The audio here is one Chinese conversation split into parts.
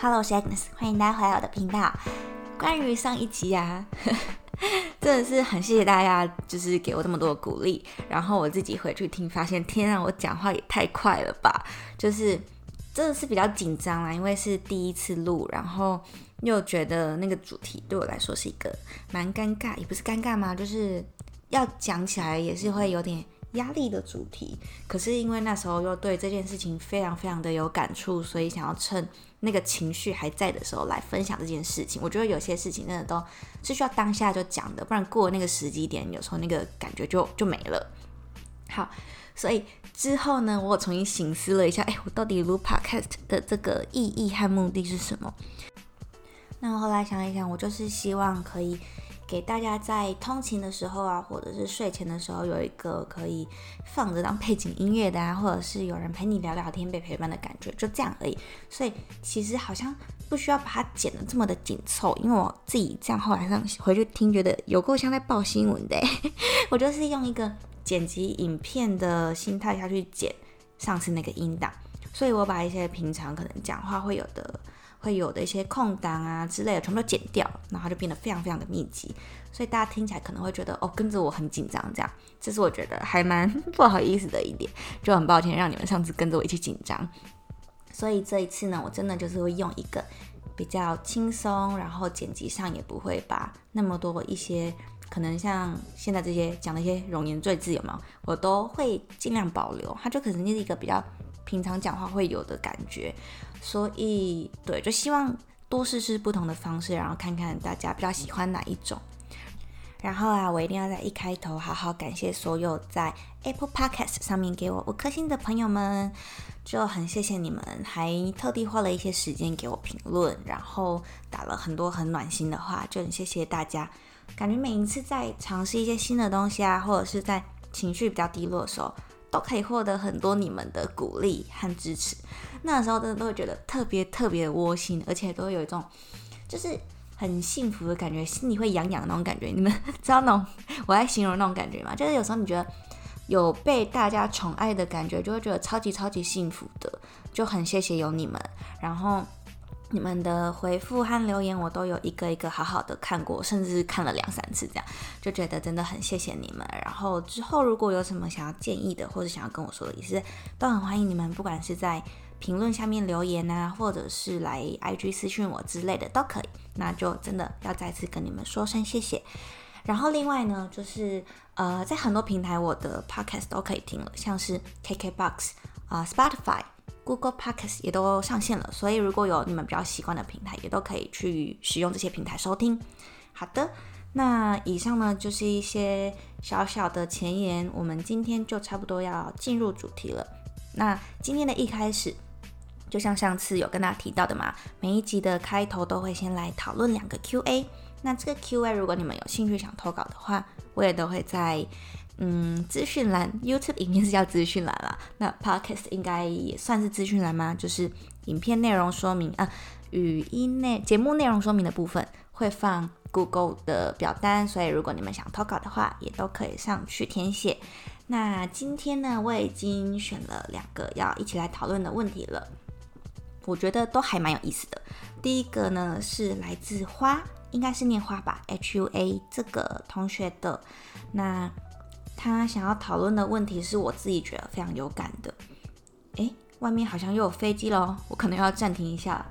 Hello，我是 Agnes，欢迎大家回来我的频道。关于上一集啊，真的是很谢谢大家，就是给我这么多鼓励。然后我自己回去听，发现天啊，我讲话也太快了吧！就是真的是比较紧张啦，因为是第一次录，然后又觉得那个主题对我来说是一个蛮尴尬，也不是尴尬嘛，就是要讲起来也是会有点。压力的主题，可是因为那时候又对这件事情非常非常的有感触，所以想要趁那个情绪还在的时候来分享这件事情。我觉得有些事情真的都是需要当下就讲的，不然过了那个时机点，有时候那个感觉就就没了。好，所以之后呢，我重新醒思了一下，哎，我到底录 podcast 的这个意义和目的是什么？那我后来想一想，我就是希望可以。给大家在通勤的时候啊，或者是睡前的时候，有一个可以放着当背景音乐的啊，或者是有人陪你聊聊天、被陪伴的感觉，就这样而已。所以其实好像不需要把它剪得这么的紧凑，因为我自己这样后来上回去听，觉得有够像在报新闻的。我就是用一个剪辑影片的心态下去剪上次那个音档，所以我把一些平常可能讲话会有的。会有的一些空档啊之类的，全部都剪掉，然后就变得非常非常的密集，所以大家听起来可能会觉得哦，跟着我很紧张这样，这是我觉得还蛮不好意思的一点，就很抱歉让你们上次跟着我一起紧张，所以这一次呢，我真的就是会用一个比较轻松，然后剪辑上也不会把那么多一些可能像现在这些讲的一些容颜赘字有没有，我都会尽量保留，它就可能就是一个比较。平常讲话会有的感觉，所以对，就希望多试试不同的方式，然后看看大家比较喜欢哪一种。然后啊，我一定要在一开头好好感谢所有在 Apple Podcast 上面给我五颗星的朋友们，就很谢谢你们，还特地花了一些时间给我评论，然后打了很多很暖心的话，就很谢谢大家。感觉每一次在尝试一些新的东西啊，或者是在情绪比较低落的时候。都可以获得很多你们的鼓励和支持，那时候真的都会觉得特别特别的窝心，而且都会有一种就是很幸福的感觉，心里会痒痒的那种感觉。你们知道那种我在形容那种感觉吗？就是有时候你觉得有被大家宠爱的感觉，就会觉得超级超级幸福的，就很谢谢有你们，然后。你们的回复和留言，我都有一个一个好好的看过，甚至看了两三次，这样就觉得真的很谢谢你们。然后之后如果有什么想要建议的，或者想要跟我说的，也是都很欢迎你们，不管是在评论下面留言啊，或者是来 IG 私讯我之类的都可以。那就真的要再次跟你们说声谢谢。然后另外呢，就是呃，在很多平台我的 Podcast 都可以听了，像是 KKBox 啊，Spotify。Google Podcast 也都上线了，所以如果有你们比较习惯的平台，也都可以去使用这些平台收听。好的，那以上呢就是一些小小的前言，我们今天就差不多要进入主题了。那今天的一开始，就像上次有跟大家提到的嘛，每一集的开头都会先来讨论两个 Q&A。那这个 Q&A 如果你们有兴趣想投稿的话，我也都会在。嗯，资讯栏 YouTube 影片是叫资讯栏啦，那 Podcast 应该也算是资讯栏吗？就是影片内容说明啊，语音内节目内容说明的部分会放 Google 的表单，所以如果你们想投稿的话，也都可以上去填写。那今天呢，我已经选了两个要一起来讨论的问题了，我觉得都还蛮有意思的。第一个呢是来自花，应该是念花吧，H U A 这个同学的那。他想要讨论的问题是我自己觉得非常有感的。诶，外面好像又有飞机了，我可能要暂停一下。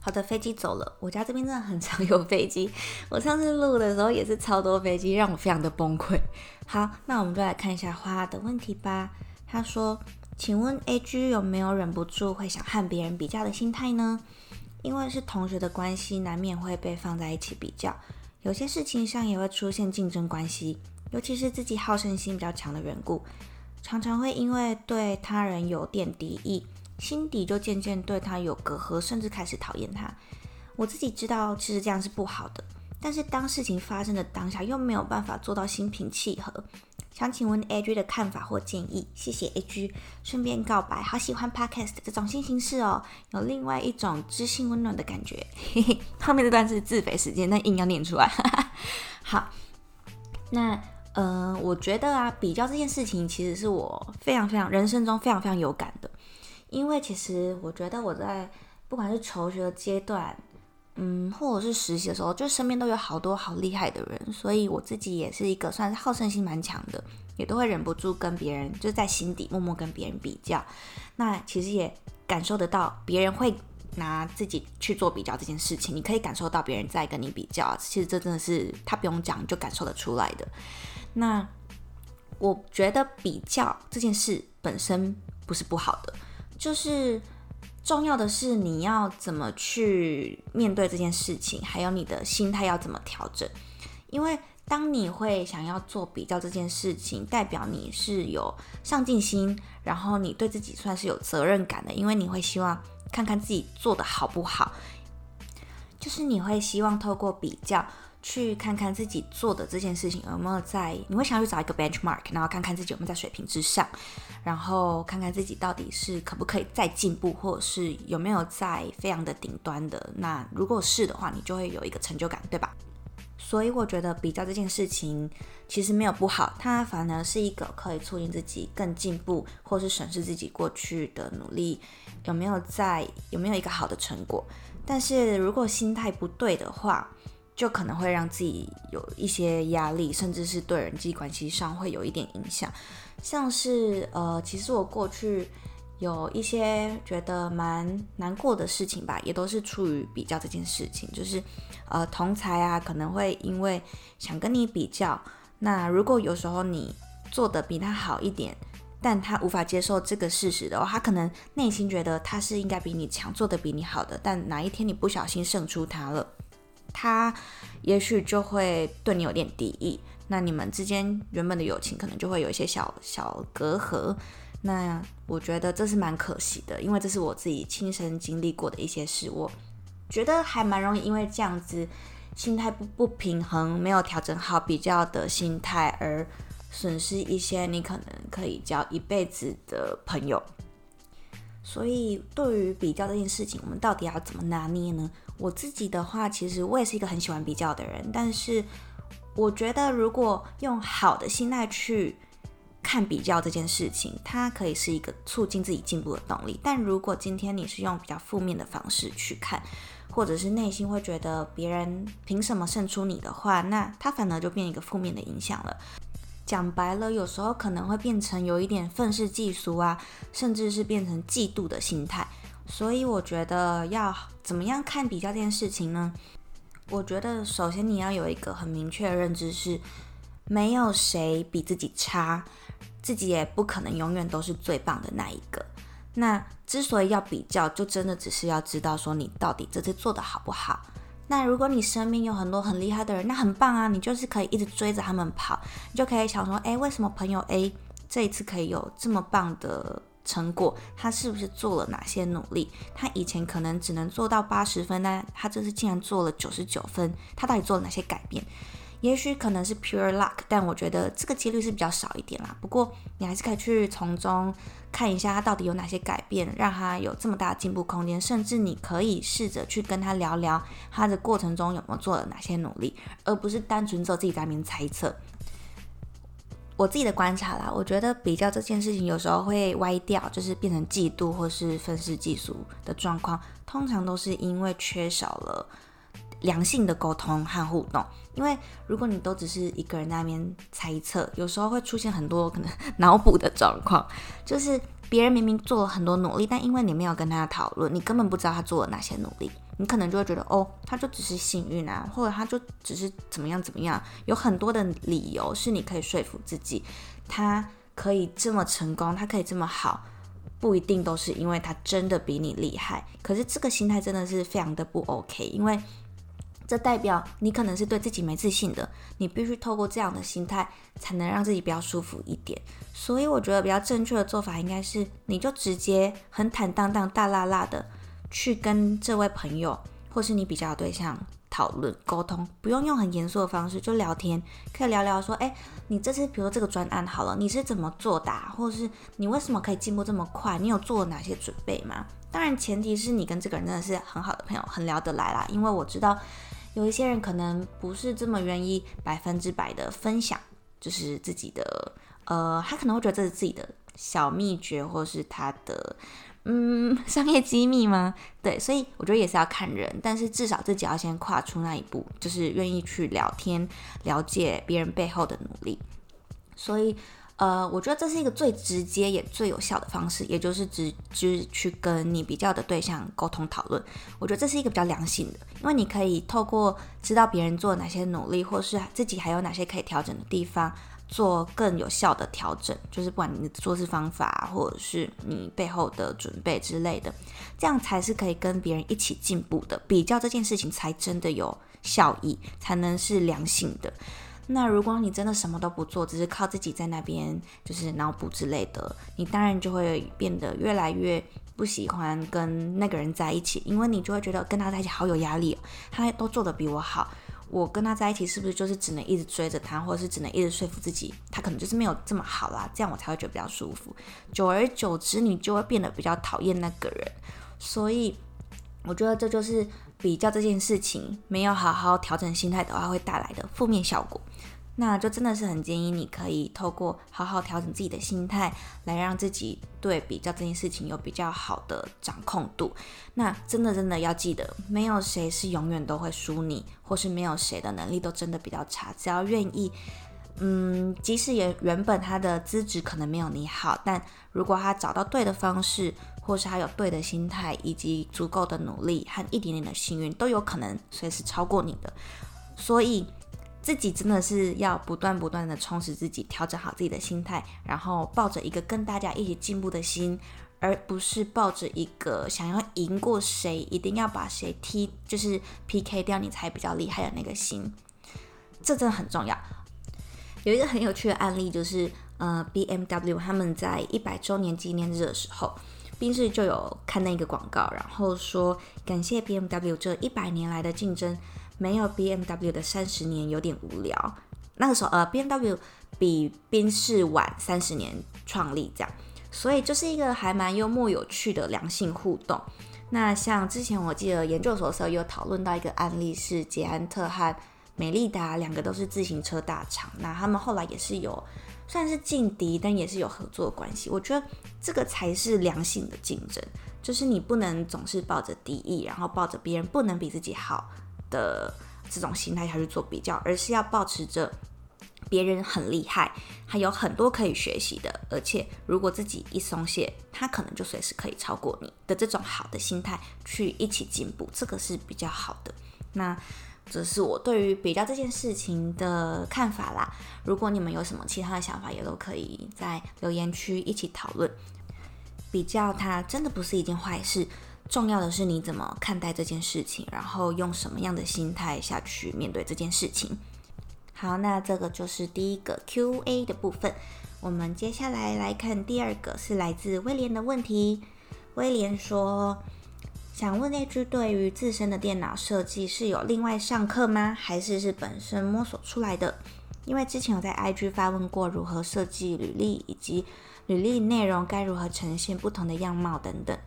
好的，飞机走了。我家这边真的很常有飞机，我上次录的时候也是超多飞机，让我非常的崩溃。好，那我们就来看一下花的问题吧。他说：“请问 A G 有没有忍不住会想和别人比较的心态呢？因为是同学的关系，难免会被放在一起比较，有些事情上也会出现竞争关系。”尤其是自己好胜心比较强的缘故，常常会因为对他人有点敌意，心底就渐渐对他有隔阂，甚至开始讨厌他。我自己知道，其实这样是不好的，但是当事情发生的当下，又没有办法做到心平气和。想请问 A G 的看法或建议？谢谢 A G。顺便告白，好喜欢 Podcast 这种新形式哦，有另外一种知性温暖的感觉。嘿嘿，后面这段是自肥时间，但硬要念出来。好，那。嗯，我觉得啊，比较这件事情其实是我非常非常人生中非常非常有感的，因为其实我觉得我在不管是求学阶段，嗯，或者是实习的时候，就身边都有好多好厉害的人，所以我自己也是一个算是好胜心蛮强的，也都会忍不住跟别人，就在心底默默跟别人比较。那其实也感受得到，别人会拿自己去做比较这件事情，你可以感受到别人在跟你比较，其实这真的是他不用讲就感受得出来的。那我觉得比较这件事本身不是不好的，就是。重要的是你要怎么去面对这件事情，还有你的心态要怎么调整。因为当你会想要做比较这件事情，代表你是有上进心，然后你对自己算是有责任感的，因为你会希望看看自己做的好不好，就是你会希望透过比较。去看看自己做的这件事情有没有在，你会想要去找一个 benchmark，然后看看自己有没有在水平之上，然后看看自己到底是可不可以再进步，或者是有没有在非常的顶端的。那如果是的话，你就会有一个成就感，对吧？所以我觉得比较这件事情其实没有不好，它反而是一个可以促进自己更进步，或是审视自己过去的努力有没有在有没有一个好的成果。但是如果心态不对的话，就可能会让自己有一些压力，甚至是对人际关系上会有一点影响。像是呃，其实我过去有一些觉得蛮难过的事情吧，也都是出于比较这件事情。就是呃，同才啊，可能会因为想跟你比较，那如果有时候你做的比他好一点，但他无法接受这个事实的话，他可能内心觉得他是应该比你强，做的比你好的，但哪一天你不小心胜出他了。他也许就会对你有点敌意，那你们之间原本的友情可能就会有一些小小隔阂。那我觉得这是蛮可惜的，因为这是我自己亲身经历过的一些事。我觉得还蛮容易因为这样子心态不不平衡，没有调整好比较的心态，而损失一些你可能可以交一辈子的朋友。所以对于比较这件事情，我们到底要怎么拿捏呢？我自己的话，其实我也是一个很喜欢比较的人，但是我觉得如果用好的心态去看比较这件事情，它可以是一个促进自己进步的动力。但如果今天你是用比较负面的方式去看，或者是内心会觉得别人凭什么胜出你的话，那它反而就变一个负面的影响了。讲白了，有时候可能会变成有一点愤世嫉俗啊，甚至是变成嫉妒的心态。所以我觉得要怎么样看比较这件事情呢？我觉得首先你要有一个很明确的认知，是没有谁比自己差，自己也不可能永远都是最棒的那一个。那之所以要比较，就真的只是要知道说你到底这次做的好不好。那如果你身边有很多很厉害的人，那很棒啊，你就是可以一直追着他们跑，你就可以想说，哎，为什么朋友 A 这一次可以有这么棒的？成果，他是不是做了哪些努力？他以前可能只能做到八十分，但他这次竟然做了九十九分，他到底做了哪些改变？也许可能是 pure luck，但我觉得这个几率是比较少一点啦。不过你还是可以去从中看一下他到底有哪些改变，让他有这么大的进步空间。甚至你可以试着去跟他聊聊他的过程中有没有做了哪些努力，而不是单纯做自己在那边猜测。我自己的观察啦，我觉得比较这件事情有时候会歪掉，就是变成嫉妒或是愤世嫉俗的状况，通常都是因为缺少了良性的沟通和互动。因为如果你都只是一个人在那边猜测，有时候会出现很多可能脑补的状况，就是别人明明做了很多努力，但因为你没有跟他讨论，你根本不知道他做了哪些努力。你可能就会觉得，哦，他就只是幸运啊，或者他就只是怎么样怎么样，有很多的理由是你可以说服自己，他可以这么成功，他可以这么好，不一定都是因为他真的比你厉害。可是这个心态真的是非常的不 OK，因为这代表你可能是对自己没自信的，你必须透过这样的心态才能让自己比较舒服一点。所以我觉得比较正确的做法应该是，你就直接很坦荡荡、大辣辣的。去跟这位朋友，或是你比较的对象讨论沟通，不用用很严肃的方式，就聊天，可以聊聊说，哎，你这次比如这个专案好了，你是怎么做的，或是你为什么可以进步这么快？你有做哪些准备吗？当然前提是你跟这个人真的是很好的朋友，很聊得来啦。因为我知道有一些人可能不是这么愿意百分之百的分享，就是自己的，呃，他可能会觉得这是自己的小秘诀，或是他的。嗯，商业机密吗？对，所以我觉得也是要看人，但是至少自己要先跨出那一步，就是愿意去聊天，了解别人背后的努力。所以，呃，我觉得这是一个最直接也最有效的方式，也就是直就是去跟你比较的对象沟通讨论。我觉得这是一个比较良性的，因为你可以透过知道别人做哪些努力，或是自己还有哪些可以调整的地方。做更有效的调整，就是不管你的做事方法，或者是你背后的准备之类的，这样才是可以跟别人一起进步的。比较这件事情才真的有效益，才能是良性的。那如果你真的什么都不做，只是靠自己在那边就是脑补之类的，你当然就会变得越来越不喜欢跟那个人在一起，因为你就会觉得跟他在一起好有压力，他都做得比我好。我跟他在一起是不是就是只能一直追着他，或者是只能一直说服自己，他可能就是没有这么好啦，这样我才会觉得比较舒服。久而久之，你就会变得比较讨厌那个人。所以，我觉得这就是比较这件事情没有好好调整心态的话，会带来的负面效果。那就真的是很建议你可以透过好好调整自己的心态，来让自己对比较这件事情有比较好的掌控度。那真的真的要记得，没有谁是永远都会输你，或是没有谁的能力都真的比较差。只要愿意，嗯，即使也原本他的资质可能没有你好，但如果他找到对的方式，或是他有对的心态，以及足够的努力和一点点的幸运，都有可能随时超过你的。所以。自己真的是要不断不断的充实自己，调整好自己的心态，然后抱着一个跟大家一起进步的心，而不是抱着一个想要赢过谁，一定要把谁踢，就是 PK 掉你才比较厉害的那个心。这真的很重要。有一个很有趣的案例，就是呃，BMW 他们在一百周年纪念日的时候，宾士就有看那个广告，然后说感谢 BMW 这一百年来的竞争。没有 B M W 的三十年有点无聊。那个时候，呃，B M W 比宾士晚三十年创立，这样，所以就是一个还蛮幽默有趣的良性互动。那像之前我记得研究所的时候有讨论到一个案例，是捷安特和美利达两个都是自行车大厂，那他们后来也是有算是劲敌，但也是有合作关系。我觉得这个才是良性的竞争，就是你不能总是抱着敌意，然后抱着别人不能比自己好。的这种心态下去做比较，而是要保持着别人很厉害，还有很多可以学习的，而且如果自己一松懈，他可能就随时可以超过你的这种好的心态去一起进步，这个是比较好的。那这是我对于比较这件事情的看法啦。如果你们有什么其他的想法，也都可以在留言区一起讨论。比较它真的不是一件坏事。重要的是你怎么看待这件事情，然后用什么样的心态下去面对这件事情。好，那这个就是第一个 Q&A 的部分。我们接下来来看第二个，是来自威廉的问题。威廉说：“想问那句，对于自身的电脑设计是有另外上课吗？还是是本身摸索出来的？因为之前有在 IG 发问过如何设计履历，以及履历内容该如何呈现不同的样貌等等。”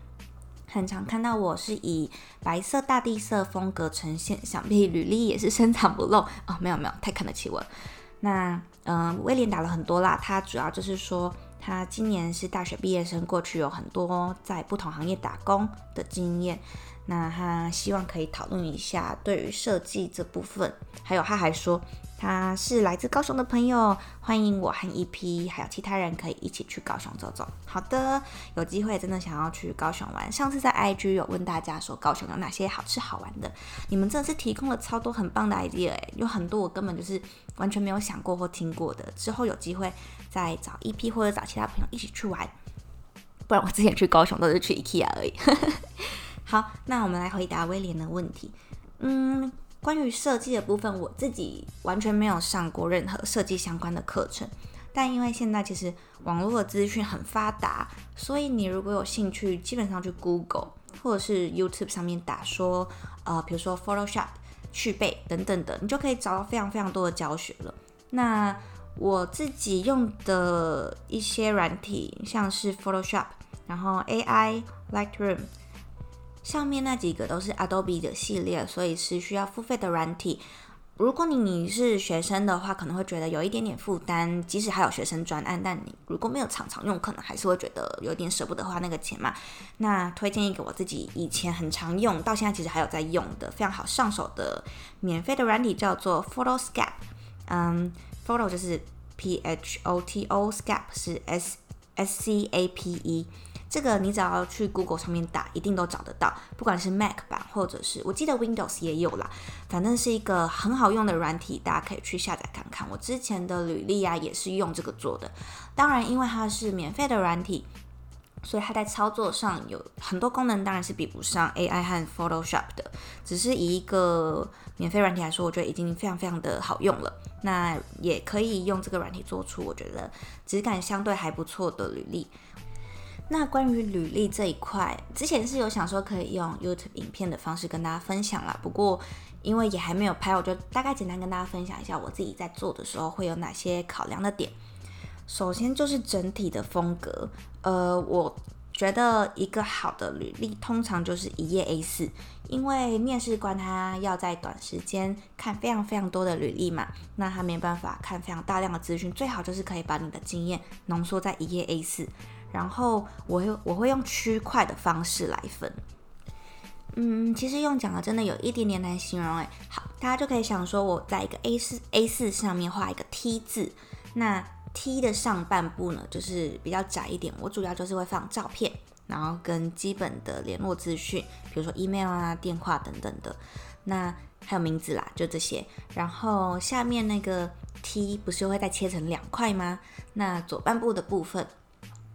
很常看到我是以白色大地色风格呈现，想必履历也是 深藏不露哦。没有没有，太看得起我。那嗯，威廉打了很多啦，他主要就是说他今年是大学毕业生，过去有很多在不同行业打工的经验。那他希望可以讨论一下对于设计这部分，还有他还说。他是来自高雄的朋友，欢迎我和 EP 还有其他人可以一起去高雄走走。好的，有机会真的想要去高雄玩。上次在 IG 有问大家说高雄有哪些好吃好玩的，你们真的是提供了超多很棒的 idea 哎，有很多我根本就是完全没有想过或听过的。之后有机会再找 EP 或者找其他朋友一起去玩，不然我之前去高雄都是去 IKEA 而已。好，那我们来回答威廉的问题。嗯。关于设计的部分，我自己完全没有上过任何设计相关的课程。但因为现在其实网络的资讯很发达，所以你如果有兴趣，基本上去 Google 或者是 YouTube 上面打说，呃，比如说 Photoshop 去背等等的，你就可以找到非常非常多的教学了。那我自己用的一些软体，像是 Photoshop，然后 AI Lightroom。上面那几个都是 Adobe 的系列，所以是需要付费的软体。如果你你是学生的话，可能会觉得有一点点负担，即使还有学生专案，但你如果没有常常用，可能还是会觉得有点舍不得花那个钱嘛。那推荐一个我自己以前很常用，到现在其实还有在用的非常好上手的免费的软体，叫做 PhotoScap。嗯，Photo 就是 P H O T O，Scape 是 S S C A P E。这个你只要去 Google 上面打，一定都找得到，不管是 Mac 版或者是我记得 Windows 也有啦，反正是一个很好用的软体，大家可以去下载看看。我之前的履历啊也是用这个做的，当然因为它是免费的软体，所以它在操作上有很多功能，当然是比不上 AI 和 Photoshop 的。只是以一个免费软体来说，我觉得已经非常非常的好用了。那也可以用这个软体做出我觉得质感相对还不错的履历。那关于履历这一块，之前是有想说可以用 YouTube 影片的方式跟大家分享啦。不过因为也还没有拍，我就大概简单跟大家分享一下我自己在做的时候会有哪些考量的点。首先就是整体的风格，呃，我觉得一个好的履历通常就是一页 A4，因为面试官他要在短时间看非常非常多的履历嘛，那他没办法看非常大量的资讯，最好就是可以把你的经验浓缩在一页 A4。然后我会我会用区块的方式来分，嗯，其实用讲的真的有一点点难形容哎。好，大家就可以想说，我在一个 A 四 A 四上面画一个 T 字，那 T 的上半部呢，就是比较窄一点，我主要就是会放照片，然后跟基本的联络资讯，比如说 email 啊、电话等等的，那还有名字啦，就这些。然后下面那个 T 不是会再切成两块吗？那左半部的部分。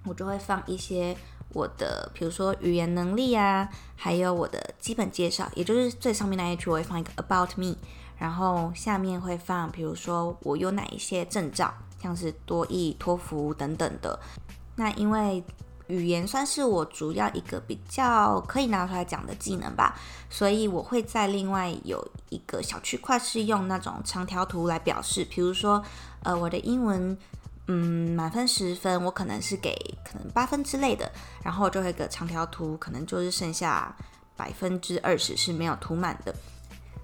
我就会放一些我的，比如说语言能力啊，还有我的基本介绍，也就是最上面那一句，我会放一个 about me，然后下面会放，比如说我有哪一些证照，像是多益、托福等等的。那因为语言算是我主要一个比较可以拿出来讲的技能吧，所以我会在另外有一个小区块是用那种长条图来表示，比如说，呃，我的英文。嗯，满分十分，我可能是给可能八分之类的，然后就会一个长条图，可能就是剩下百分之二十是没有涂满的。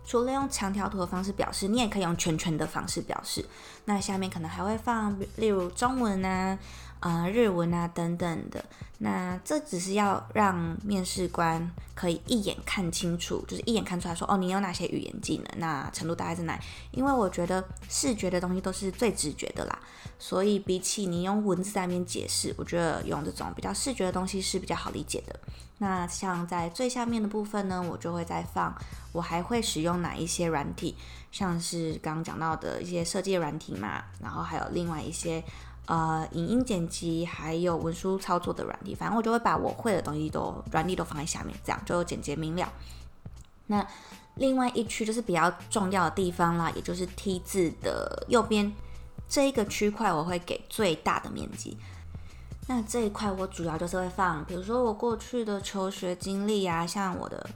除了用长条图的方式表示，你也可以用圈圈的方式表示。那下面可能还会放，例如中文啊。啊，日文啊等等的，那这只是要让面试官可以一眼看清楚，就是一眼看出来说，哦，你有哪些语言技能，那程度大概在哪？因为我觉得视觉的东西都是最直觉的啦，所以比起你用文字在那边解释，我觉得用这种比较视觉的东西是比较好理解的。那像在最下面的部分呢，我就会再放，我还会使用哪一些软体，像是刚刚讲到的一些设计软体嘛，然后还有另外一些。呃，影音剪辑还有文书操作的软体，反正我就会把我会的东西都软体都放在下面，这样就简洁明了。那另外一区就是比较重要的地方啦，也就是 T 字的右边这一个区块，我会给最大的面积。那这一块我主要就是会放，比如说我过去的求学经历啊，像我的。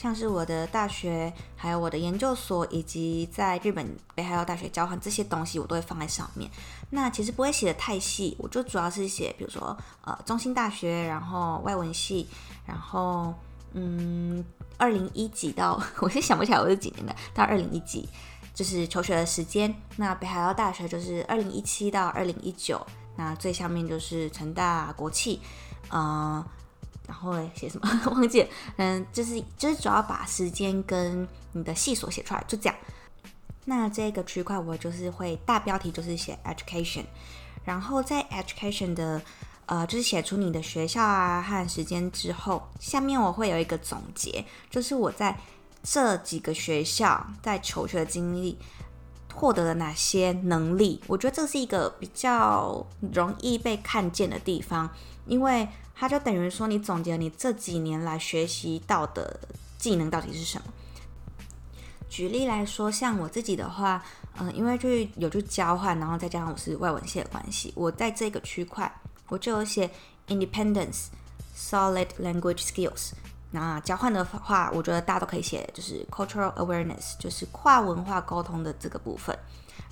像是我的大学，还有我的研究所，以及在日本北海道大学交换这些东西，我都会放在上面。那其实不会写的太细，我就主要是写，比如说呃，中心大学，然后外文系，然后嗯，二零一几到，我是想不起来我是几年的，到二零一几就是求学的时间。那北海道大学就是二零一七到二零一九，那最下面就是成大国企，呃。然后写什么 忘记？嗯，就是就是主要把时间跟你的系所写出来，就这样。那这个区块我就是会大标题就是写 education，然后在 education 的呃就是写出你的学校啊和时间之后，下面我会有一个总结，就是我在这几个学校在求学的经历获得了哪些能力。我觉得这是一个比较容易被看见的地方，因为。它就等于说，你总结你这几年来学习到的技能到底是什么？举例来说，像我自己的话，嗯，因为去有去交换，然后再加上我是外文系的关系，我在这个区块我就有写 independence solid language skills。那交换的话，我觉得大家都可以写，就是 cultural awareness，就是跨文化沟通的这个部分。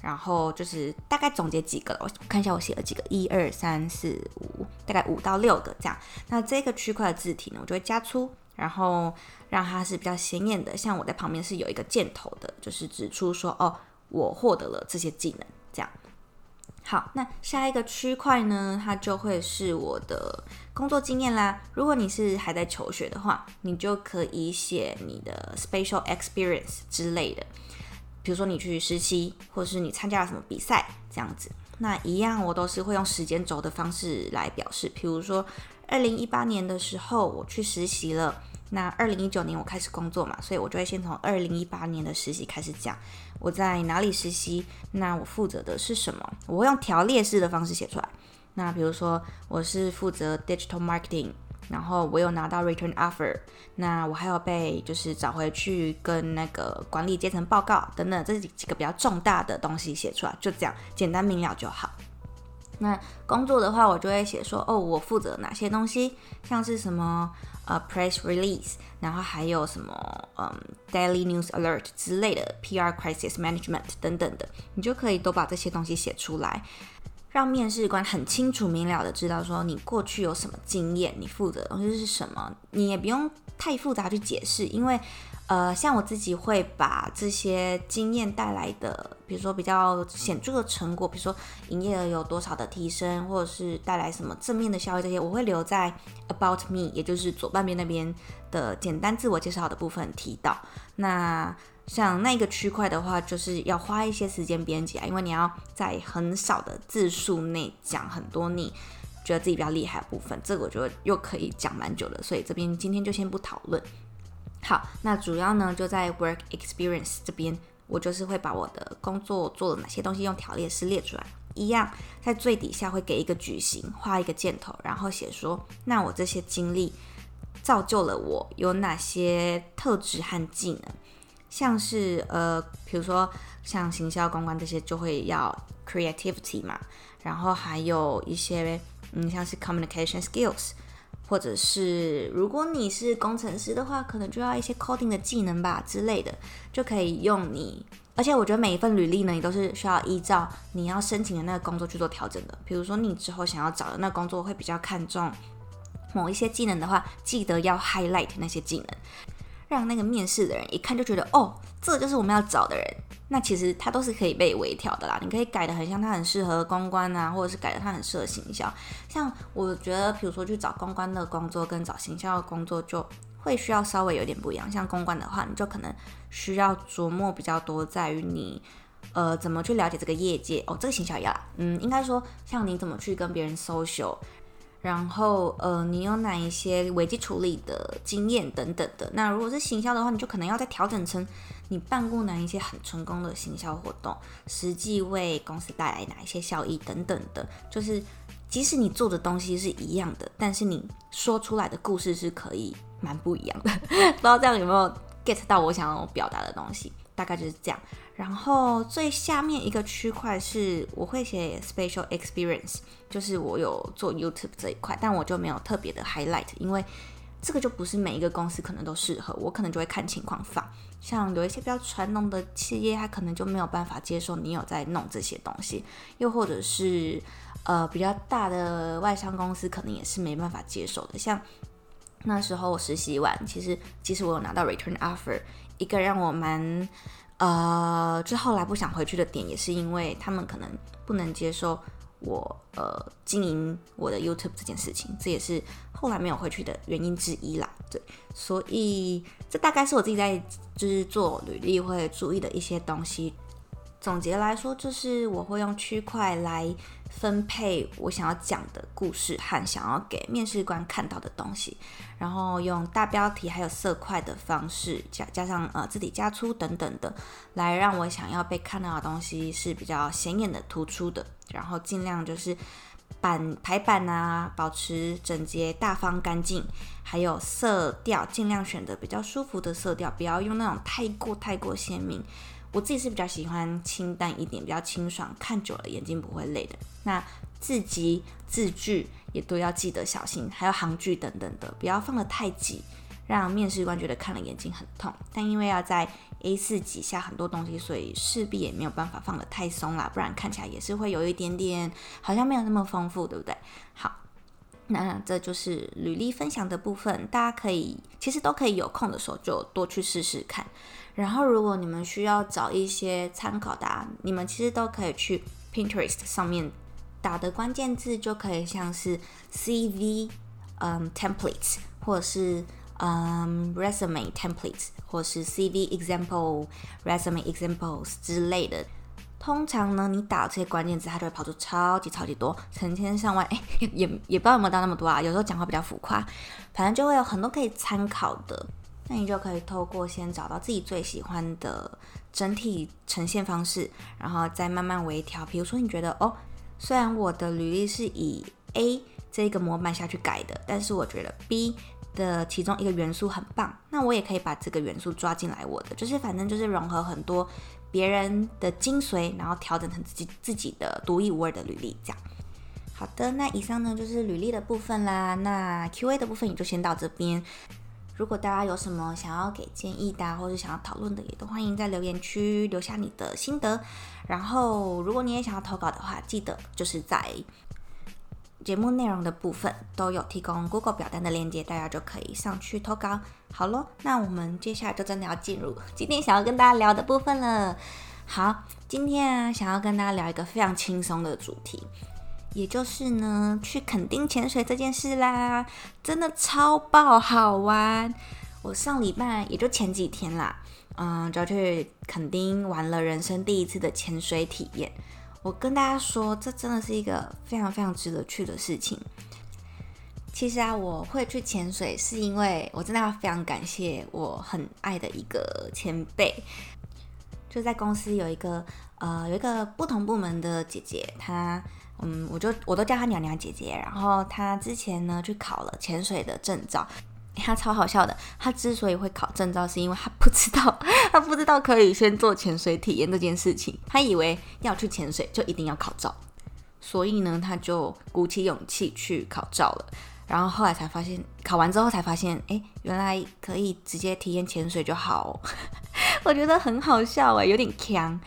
然后就是大概总结几个，我看一下我写了几个，一二三四五，大概五到六个这样。那这个区块的字体呢，我就会加粗，然后让它是比较显眼的。像我在旁边是有一个箭头的，就是指出说哦，我获得了这些技能。这样，好，那下一个区块呢，它就会是我的工作经验啦。如果你是还在求学的话，你就可以写你的 special experience 之类的，比如说你去实习，或者是你参加了什么比赛这样子。那一样，我都是会用时间轴的方式来表示。比如说，二零一八年的时候我去实习了，那二零一九年我开始工作嘛，所以我就会先从二零一八年的实习开始讲，我在哪里实习，那我负责的是什么，我会用条列式的方式写出来。那比如说，我是负责 digital marketing。然后我有拿到 return offer，那我还有被就是找回去跟那个管理阶层报告等等这几几个比较重大的东西写出来，就这样简单明了就好。那工作的话，我就会写说哦，我负责哪些东西，像是什么呃 press release，然后还有什么嗯 daily news alert 之类的 PR crisis management 等等的，你就可以都把这些东西写出来。让面试官很清楚明了的知道说你过去有什么经验，你负责的东西是什么，你也不用太复杂去解释，因为，呃，像我自己会把这些经验带来的，比如说比较显著的成果，比如说营业额有多少的提升，或者是带来什么正面的效益，这些我会留在 about me，也就是左半边那边的简单自我介绍的部分提到。那像那个区块的话，就是要花一些时间编辑啊，因为你要在很少的字数内讲很多你觉得自己比较厉害的部分，这个我觉得又可以讲蛮久的，所以这边今天就先不讨论。好，那主要呢就在 work experience 这边，我就是会把我的工作做了哪些东西用条列式列出来，一样在最底下会给一个矩形，画一个箭头，然后写说，那我这些经历造就了我有哪些特质和技能。像是呃，比如说像行销公关这些就会要 creativity 嘛，然后还有一些嗯，像是 communication skills，或者是如果你是工程师的话，可能就要一些 coding 的技能吧之类的，就可以用你。而且我觉得每一份履历呢，你都是需要依照你要申请的那个工作去做调整的。比如说你之后想要找的那工作会比较看重某一些技能的话，记得要 highlight 那些技能。让那个面试的人一看就觉得，哦，这就是我们要找的人。那其实他都是可以被微调的啦，你可以改的很像他很适合公关啊，或者是改的他很适合行销。像我觉得，比如说去找公关的工作跟找行销的工作，就会需要稍微有点不一样。像公关的话，你就可能需要琢磨比较多，在于你呃怎么去了解这个业界。哦，这个行销要，嗯，应该说像你怎么去跟别人 social。然后，呃，你有哪一些危机处理的经验等等的？那如果是行销的话，你就可能要再调整成你办过哪一些很成功的行销活动，实际为公司带来哪一些效益等等的。就是即使你做的东西是一样的，但是你说出来的故事是可以蛮不一样的。不知道这样有没有 get 到我想要表达的东西？大概就是这样。然后最下面一个区块是我会写 special experience，就是我有做 YouTube 这一块，但我就没有特别的 highlight，因为这个就不是每一个公司可能都适合，我可能就会看情况放。像有一些比较传统的企业，它可能就没有办法接受你有在弄这些东西，又或者是呃比较大的外商公司，可能也是没办法接受的。像那时候我实习完，其实即使我有拿到 return offer，一个让我蛮。呃，之后来不想回去的点，也是因为他们可能不能接受我呃经营我的 YouTube 这件事情，这也是后来没有回去的原因之一啦。对，所以这大概是我自己在就是做履历会注意的一些东西。总结来说，就是我会用区块来分配我想要讲的故事和想要给面试官看到的东西，然后用大标题还有色块的方式加加上呃字体加粗等等的，来让我想要被看到的东西是比较显眼的、突出的，然后尽量就是版排版啊，保持整洁、大方、干净，还有色调尽量选择比较舒服的色调，不要用那种太过太过鲜明。我自己是比较喜欢清淡一点，比较清爽，看久了眼睛不会累的。那字集、字句也都要记得小心，还有行距等等的，不要放得太挤，让面试官觉得看了眼睛很痛。但因为要在 A4 挤下很多东西，所以势必也没有办法放得太松啦，不然看起来也是会有一点点好像没有那么丰富，对不对？好，那这就是履历分享的部分，大家可以其实都可以有空的时候就多去试试看。然后如果你们需要找一些参考的，你们其实都可以去 Pinterest 上面打的关键字就可以像是 CV 嗯 templates 或者是嗯 resume templates 或是 CV example resume examples 之类的。通常呢，你打这些关键字，它就会跑出超级超级多，成千上万，哎，也也不知道有没有到那么多啊。有时候讲话比较浮夸，反正就会有很多可以参考的。那你就可以透过先找到自己最喜欢的整体呈现方式，然后再慢慢微调。比如说，你觉得哦，虽然我的履历是以 A 这个模板下去改的，但是我觉得 B 的其中一个元素很棒，那我也可以把这个元素抓进来。我的就是反正就是融合很多。别人的精髓，然后调整成自己自己的独一无二的履历，这样。好的，那以上呢就是履历的部分啦。那 Q&A 的部分也就先到这边。如果大家有什么想要给建议的，或者想要讨论的，也都欢迎在留言区留下你的心得。然后，如果你也想要投稿的话，记得就是在。节目内容的部分都有提供 Google 表单的链接，大家就可以上去投稿。好咯，那我们接下来就真的要进入今天想要跟大家聊的部分了。好，今天啊，想要跟大家聊一个非常轻松的主题，也就是呢，去垦丁潜水这件事啦，真的超爆好玩。我上礼拜也就前几天啦，嗯，就去垦丁玩了人生第一次的潜水体验。我跟大家说，这真的是一个非常非常值得去的事情。其实啊，我会去潜水，是因为我真的要非常感谢我很爱的一个前辈，就在公司有一个呃有一个不同部门的姐姐，她嗯，我就我都叫她娘娘姐姐。然后她之前呢去考了潜水的证照。他超好笑的，他之所以会考证照，是因为他不知道，他不知道可以先做潜水体验这件事情，他以为要去潜水就一定要考照，所以呢，他就鼓起勇气去考照了。然后后来才发现，考完之后才发现，哎，原来可以直接体验潜水就好。我觉得很好笑哎，有点强。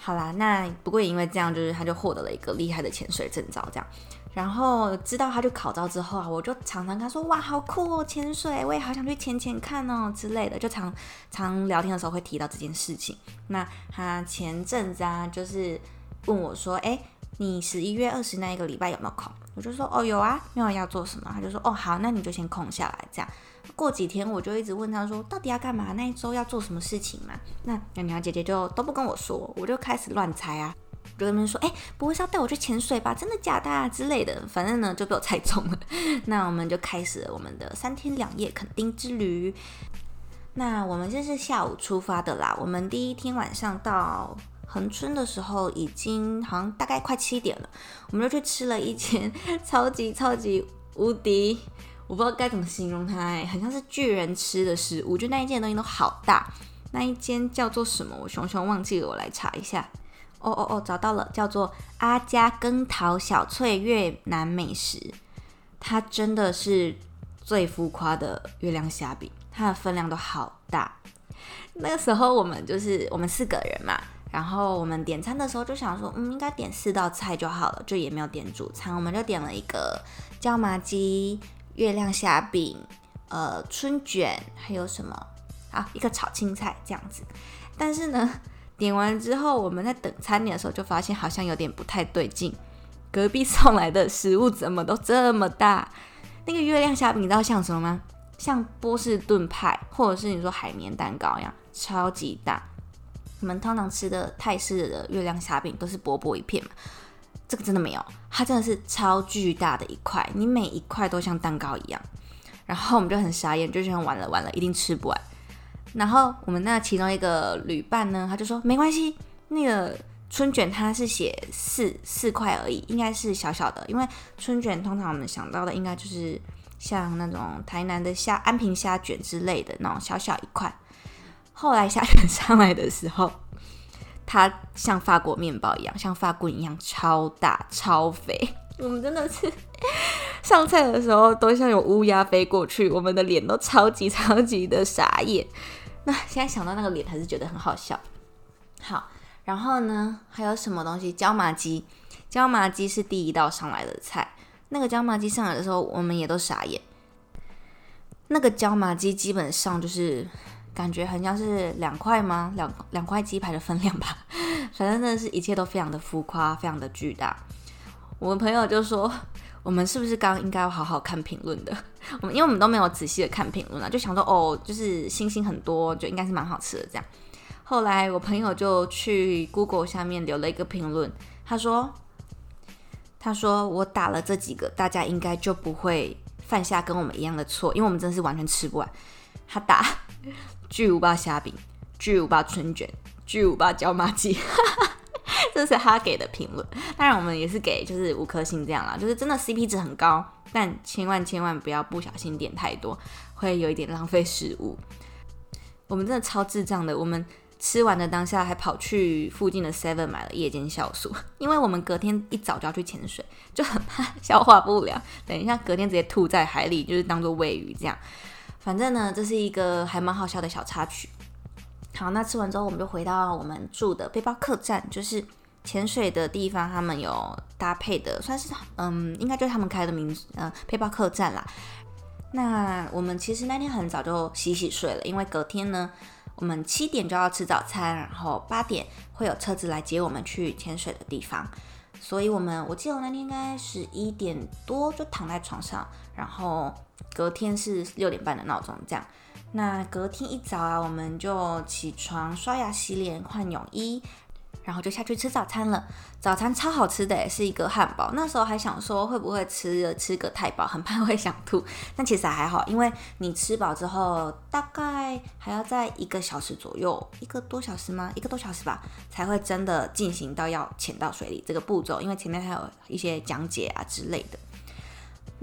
好啦，那不过也因为这样，就是他就获得了一个厉害的潜水证照，这样。然后知道他去考照之后啊，我就常常跟他说：“哇，好酷哦，潜水，我也好想去潜潜看哦之类的。”就常常聊天的时候会提到这件事情。那他前阵子啊，就是问我说：“哎，你十一月二十那一个礼拜有没有空？”我就说：“哦，有啊，没有要做什么？”他就说：“哦，好，那你就先空下来。”这样过几天我就一直问他说：“到底要干嘛？那一周要做什么事情嘛？”那娘娘姐姐就都不跟我说，我就开始乱猜啊。就跟他们说，哎，不会是要带我去潜水吧？真的假的啊之类的？反正呢就被我猜中了。那我们就开始我们的三天两夜垦丁之旅。那我们这是下午出发的啦。我们第一天晚上到恒春的时候，已经好像大概快七点了。我们就去吃了一间 超级超级无敌，我不知道该怎么形容它，哎，很像是巨人吃的食物。就那一间东西都好大。那一间叫做什么？我熊熊忘记了，我来查一下。哦哦哦，找到了，叫做阿加根桃小脆越南美食。它真的是最浮夸的月亮虾饼，它的分量都好大。那个时候我们就是我们四个人嘛，然后我们点餐的时候就想说，嗯，应该点四道菜就好了，就也没有点主餐，我们就点了一个椒麻鸡、月亮虾饼、呃春卷，还有什么啊？一个炒青菜这样子。但是呢。点完之后，我们在等餐点的时候就发现好像有点不太对劲。隔壁送来的食物怎么都这么大？那个月亮虾饼你知道像什么吗？像波士顿派，或者是你说海绵蛋糕一样，超级大。我们通常吃的泰式的月亮虾饼都是薄薄一片嘛？这个真的没有，它真的是超巨大的一块，你每一块都像蛋糕一样。然后我们就很傻眼，就觉得完了完了，一定吃不完。然后我们那其中一个旅伴呢，他就说没关系，那个春卷它是写四四块而已，应该是小小的，因为春卷通常我们想到的应该就是像那种台南的虾安平虾卷之类的那种小小一块。后来虾卷上来的时候，它像法国面包一样，像法棍一样超大超肥，我们真的是上菜的时候都像有乌鸦飞过去，我们的脸都超级超级的傻眼。那现在想到那个脸，还是觉得很好笑。好，然后呢，还有什么东西？椒麻鸡，椒麻鸡是第一道上来的菜。那个椒麻鸡上来的时候，我们也都傻眼。那个椒麻鸡基本上就是感觉很像是两块吗？两两块鸡排的分量吧。反正真的是一切都非常的浮夸，非常的巨大。我们朋友就说：“我们是不是刚应该要好好看评论的？我们因为我们都没有仔细的看评论啊，就想说哦，就是星星很多，就应该是蛮好吃的这样。后来我朋友就去 Google 下面留了一个评论，他说：“他说我打了这几个，大家应该就不会犯下跟我们一样的错，因为我们真的是完全吃不完。”他打 巨无霸虾饼，巨无霸春卷。巨无霸椒麻鸡，这是他给的评论。当然，我们也是给就是五颗星这样啦，就是真的 CP 值很高，但千万千万不要不小心点太多，会有一点浪费食物。我们真的超智障的，我们吃完的当下还跑去附近的 Seven 买了夜间酵素，因为我们隔天一早就要去潜水，就很怕 消化不良，等一下隔天直接吐在海里，就是当做喂鱼这样。反正呢，这是一个还蛮好笑的小插曲。好，那吃完之后，我们就回到我们住的背包客栈，就是潜水的地方。他们有搭配的，算是嗯，应该就是他们开的名，呃，背包客栈啦。那我们其实那天很早就洗洗睡了，因为隔天呢，我们七点就要吃早餐，然后八点会有车子来接我们去潜水的地方。所以我们我记得我那天应该十一点多就躺在床上，然后隔天是六点半的闹钟这样。那隔天一早啊，我们就起床、刷牙、洗脸、换泳衣，然后就下去吃早餐了。早餐超好吃的，是一个汉堡。那时候还想说会不会吃吃个太饱，很怕会想吐。但其实还好，因为你吃饱之后，大概还要在一个小时左右，一个多小时吗？一个多小时吧，才会真的进行到要潜到水里这个步骤。因为前面还有一些讲解啊之类的。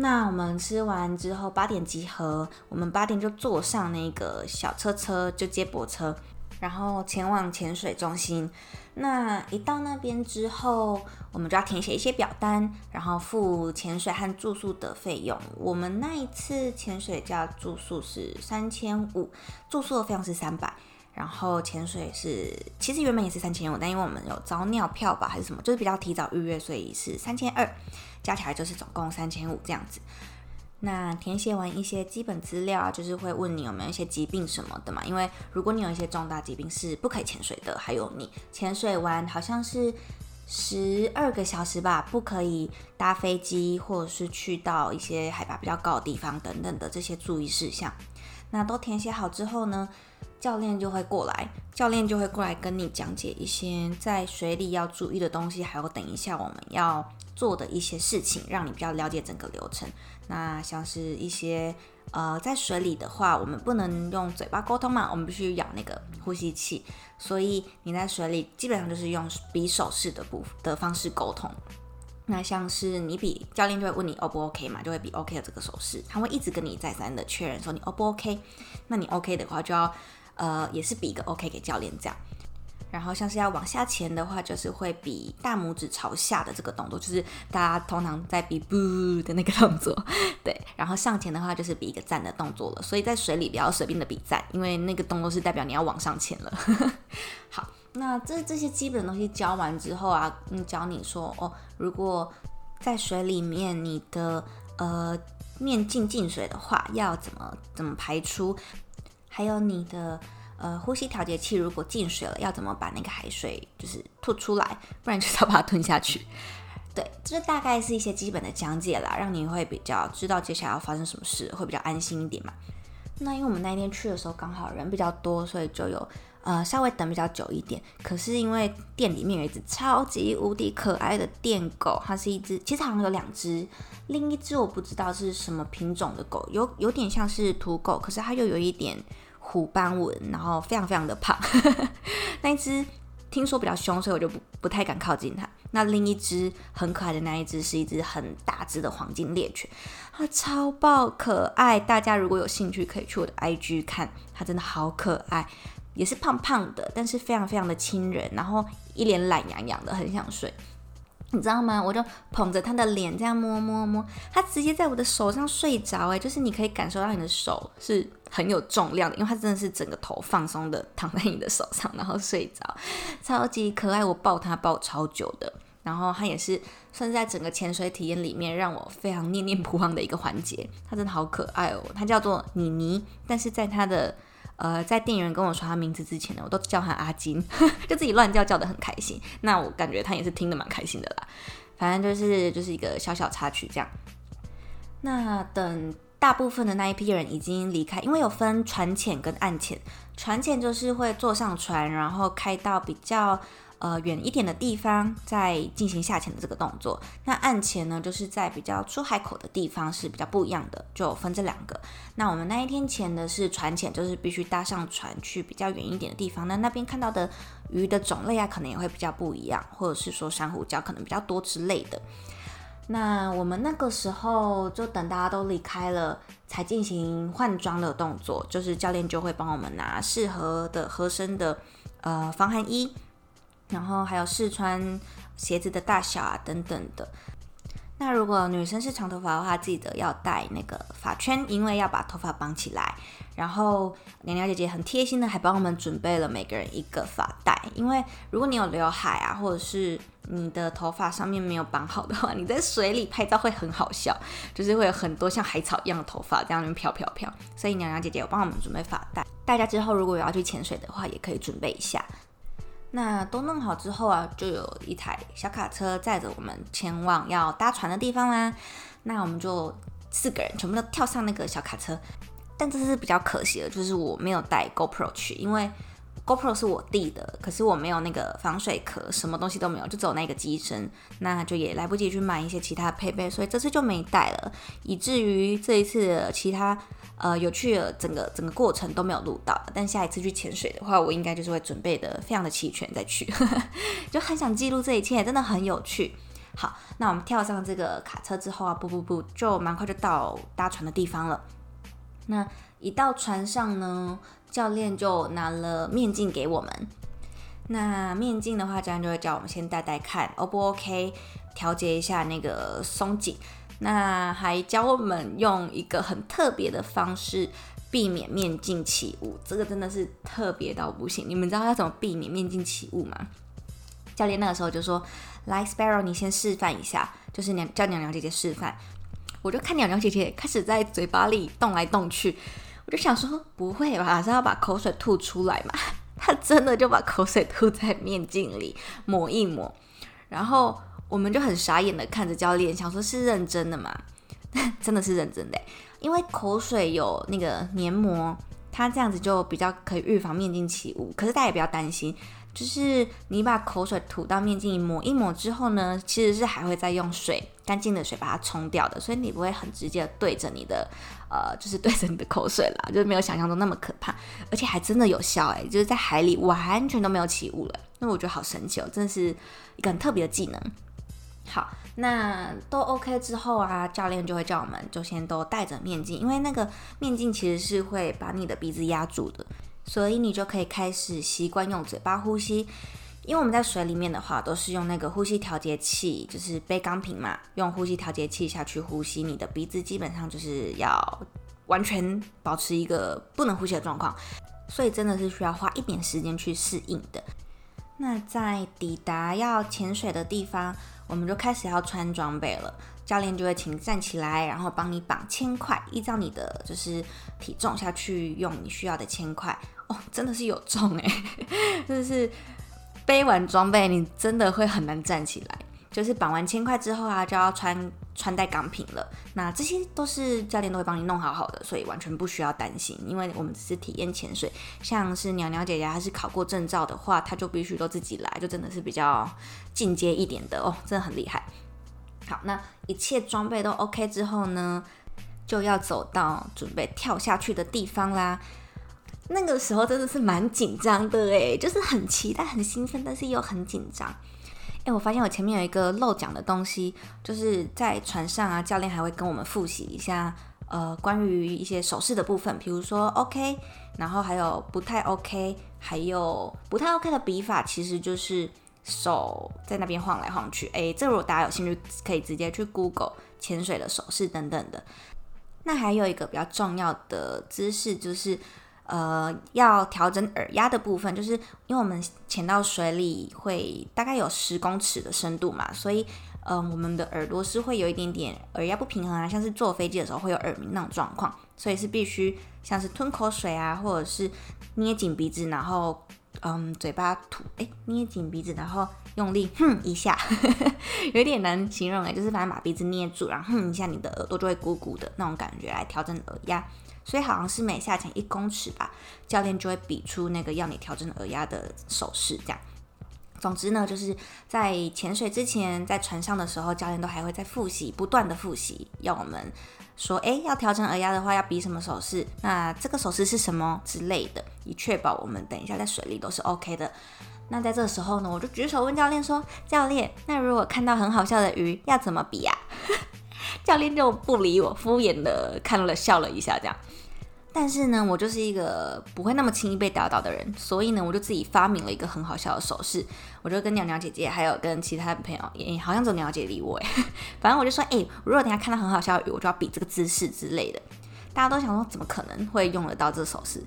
那我们吃完之后八点集合，我们八点就坐上那个小车车，就接驳车，然后前往潜水中心。那一到那边之后，我们就要填写一些表单，然后付潜水和住宿的费用。我们那一次潜水加住宿是三千五，住宿的费用是三百。然后潜水是，其实原本也是三千五，但因为我们有招尿票吧，还是什么，就是比较提早预约，所以是三千二，加起来就是总共三千五这样子。那填写完一些基本资料啊，就是会问你有没有一些疾病什么的嘛，因为如果你有一些重大疾病是不可以潜水的，还有你潜水完好像是十二个小时吧，不可以搭飞机或者是去到一些海拔比较高的地方等等的这些注意事项。那都填写好之后呢？教练就会过来，教练就会过来跟你讲解一些在水里要注意的东西，还有等一下我们要做的一些事情，让你比较了解整个流程。那像是一些呃，在水里的话，我们不能用嘴巴沟通嘛，我们必须咬那个呼吸器，所以你在水里基本上就是用比手势的部的方式沟通。那像是你比教练就会问你 O 不 OK 嘛，就会比 OK 的这个手势，他会一直跟你再三的确认说你 O 不 OK，那你 OK 的话就要。呃，也是比一个 OK 给教练这样，然后像是要往下潜的话，就是会比大拇指朝下的这个动作，就是大家通常在比不的那个动作，对。然后上潜的话，就是比一个赞的动作了。所以在水里不要随便的比赞，因为那个动作是代表你要往上潜了。好，那这这些基本的东西教完之后啊，嗯，教你说哦，如果在水里面你的呃面镜进水的话，要怎么怎么排出。还有你的呃呼吸调节器，如果进水了，要怎么把那个海水就是吐出来？不然就是要把它吞下去。对，这大概是一些基本的讲解啦，让你会比较知道接下来要发生什么事，会比较安心一点嘛。那因为我们那一天去的时候刚好人比较多，所以就有呃稍微等比较久一点。可是因为店里面有一只超级无敌可爱的电狗，它是一只，其实好像有两只，另一只我不知道是什么品种的狗，有有点像是土狗，可是它又有一点。虎斑纹，然后非常非常的胖。那一只听说比较凶，所以我就不不太敢靠近它。那另一只很可爱的那一只是一只很大只的黄金猎犬，它超爆可爱。大家如果有兴趣，可以去我的 IG 看，它真的好可爱，也是胖胖的，但是非常非常的亲人，然后一脸懒洋洋的，很想睡。你知道吗？我就捧着他的脸这样摸摸摸，他直接在我的手上睡着。哎，就是你可以感受到你的手是很有重量的，因为他真的是整个头放松的躺在你的手上，然后睡着，超级可爱。我抱他抱超久的。然后他也是算是在整个潜水体验里面让我非常念念不忘的一个环节。他真的好可爱哦，他叫做妮妮，但是在他的呃在店员跟我说他名字之前呢，我都叫他阿金，就自己乱叫叫的很开心。那我感觉他也是听得蛮开心的啦。反正就是就是一个小小插曲这样。那等大部分的那一批人已经离开，因为有分船潜跟岸潜，船潜就是会坐上船，然后开到比较。呃，远一点的地方再进行下潜的这个动作。那岸潜呢，就是在比较出海口的地方是比较不一样的，就分这两个。那我们那一天潜的是船潜，就是必须搭上船去比较远一点的地方。那那边看到的鱼的种类啊，可能也会比较不一样，或者是说珊瑚礁可能比较多之类的。那我们那个时候就等大家都离开了，才进行换装的动作，就是教练就会帮我们拿适合的合身的呃防寒衣。然后还有试穿鞋子的大小啊等等的。那如果女生是长头发的话，记得要戴那个发圈，因为要把头发绑起来。然后娘娘姐姐很贴心的还帮我们准备了每个人一个发带，因为如果你有刘海啊，或者是你的头发上面没有绑好的话，你在水里拍照会很好笑，就是会有很多像海草一样的头发这样飘飘飘。所以娘娘姐姐有帮我们准备发带，大家之后如果有要去潜水的话，也可以准备一下。那都弄好之后啊，就有一台小卡车载着我们前往要搭船的地方啦。那我们就四个人全部都跳上那个小卡车，但这是比较可惜的，就是我没有带 GoPro 去，因为。GoPro 是我弟的，可是我没有那个防水壳，什么东西都没有，就只有那个机身，那就也来不及去买一些其他配备，所以这次就没带了，以至于这一次其他呃有趣的整个整个过程都没有录到。但下一次去潜水的话，我应该就是会准备的非常的齐全再去，就很想记录这一切，真的很有趣。好，那我们跳上这个卡车之后啊，不不不，就蛮快就到搭船的地方了。那一到船上呢？教练就拿了面镜给我们，那面镜的话，教练就会叫我们先戴戴看，O 不 OK？调节一下那个松紧。那还教我们用一个很特别的方式避免面镜起雾，这个真的是特别到不行。你们知道要怎么避免面镜起雾吗？教练那个时候就说：“来，Sparrow，你先示范一下，就是娘叫娘娘姐姐示范。”我就看娘娘姐姐开始在嘴巴里动来动去。我就想说，不会吧？是要把口水吐出来嘛？他真的就把口水吐在面镜里抹一抹，然后我们就很傻眼的看着教练，想说是认真的吗？真的是认真的，因为口水有那个黏膜，它这样子就比较可以预防面镜起雾。可是大家也不要担心。就是你把口水吐到面镜抹一抹之后呢，其实是还会再用水干净的水把它冲掉的，所以你不会很直接的对着你的呃，就是对着你的口水啦，就是没有想象中那么可怕，而且还真的有效诶，就是在海里完全都没有起雾了，那我觉得好神奇哦，真的是一个很特别的技能。好，那都 OK 之后啊，教练就会叫我们就先都戴着面镜，因为那个面镜其实是会把你的鼻子压住的。所以你就可以开始习惯用嘴巴呼吸，因为我们在水里面的话，都是用那个呼吸调节器，就是背钢瓶嘛，用呼吸调节器下去呼吸，你的鼻子基本上就是要完全保持一个不能呼吸的状况，所以真的是需要花一点时间去适应的。那在抵达要潜水的地方，我们就开始要穿装备了。教练就会请站起来，然后帮你绑铅块，依照你的就是体重下去用你需要的铅块。哦，真的是有重哎，真的是背完装备你真的会很难站起来。就是绑完铅块之后啊，就要穿穿戴钢瓶了。那这些都是教练都会帮你弄好好的，所以完全不需要担心，因为我们只是体验潜水。像是鸟鸟姐姐，她是考过证照的话，她就必须都自己来，就真的是比较进阶一点的哦，真的很厉害。好，那一切装备都 OK 之后呢，就要走到准备跳下去的地方啦。那个时候真的是蛮紧张的诶，就是很期待、很兴奋，但是又很紧张。诶，我发现我前面有一个漏讲的东西，就是在船上啊，教练还会跟我们复习一下，呃，关于一些手势的部分，比如说 OK，然后还有不太 OK，还有不太 OK 的笔法，其实就是。手在那边晃来晃去，诶，这如果大家有兴趣，可以直接去 Google 潜水的手势等等的。那还有一个比较重要的姿势，就是呃，要调整耳压的部分，就是因为我们潜到水里会大概有十公尺的深度嘛，所以，嗯，我们的耳朵是会有一点点耳压不平衡啊，像是坐飞机的时候会有耳鸣那种状况，所以是必须像是吞口水啊，或者是捏紧鼻子，然后，嗯，嘴巴吐，哎，捏紧鼻子，然后用力哼一下，有点难形容哎，就是反正把鼻子捏住，然后哼一下，你的耳朵就会鼓鼓的那种感觉来调整耳压。所以好像是每下潜一公尺吧，教练就会比出那个要你调整耳压的手势，这样。总之呢，就是在潜水之前，在船上的时候，教练都还会在复习，不断的复习，要我们说，哎，要调整耳压的话，要比什么手势？那这个手势是什么之类的，以确保我们等一下在水里都是 OK 的。那在这时候呢，我就举手问教练说：“教练，那如果看到很好笑的鱼，要怎么比呀？” 教练就不理我，敷衍的看了笑了一下，这样。但是呢，我就是一个不会那么轻易被打倒的人，所以呢，我就自己发明了一个很好笑的手势。我就跟鸟鸟姐姐，还有跟其他的朋友，也好像只有鸟姐理我哎。反正我就说，哎，如果等下看到很好笑的鱼，我就要比这个姿势之类的。大家都想说，怎么可能会用得到这手势？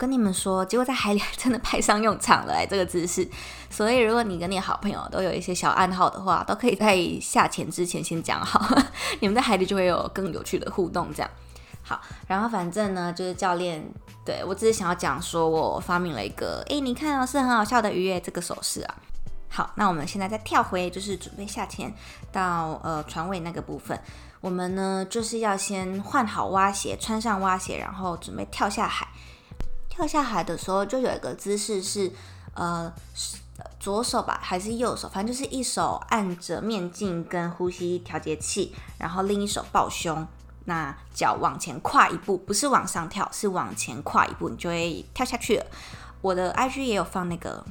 跟你们说，结果在海里真的派上用场了哎，这个姿势。所以，如果你跟你好朋友都有一些小暗号的话，都可以在下潜之前先讲好，你们在海里就会有更有趣的互动，这样。好，然后反正呢，就是教练对我只是想要讲说，我发明了一个，哎，你看啊，是很好笑的鱼耶，这个手势啊。好，那我们现在再跳回，就是准备下潜到呃船尾那个部分。我们呢就是要先换好蛙鞋，穿上蛙鞋，然后准备跳下海。跳下海的时候，就有一个姿势是，呃，左手吧，还是右手，反正就是一手按着面镜跟呼吸调节器，然后另一手抱胸。那脚往前跨一步，不是往上跳，是往前跨一步，你就会跳下去了。我的 IG 也有放那个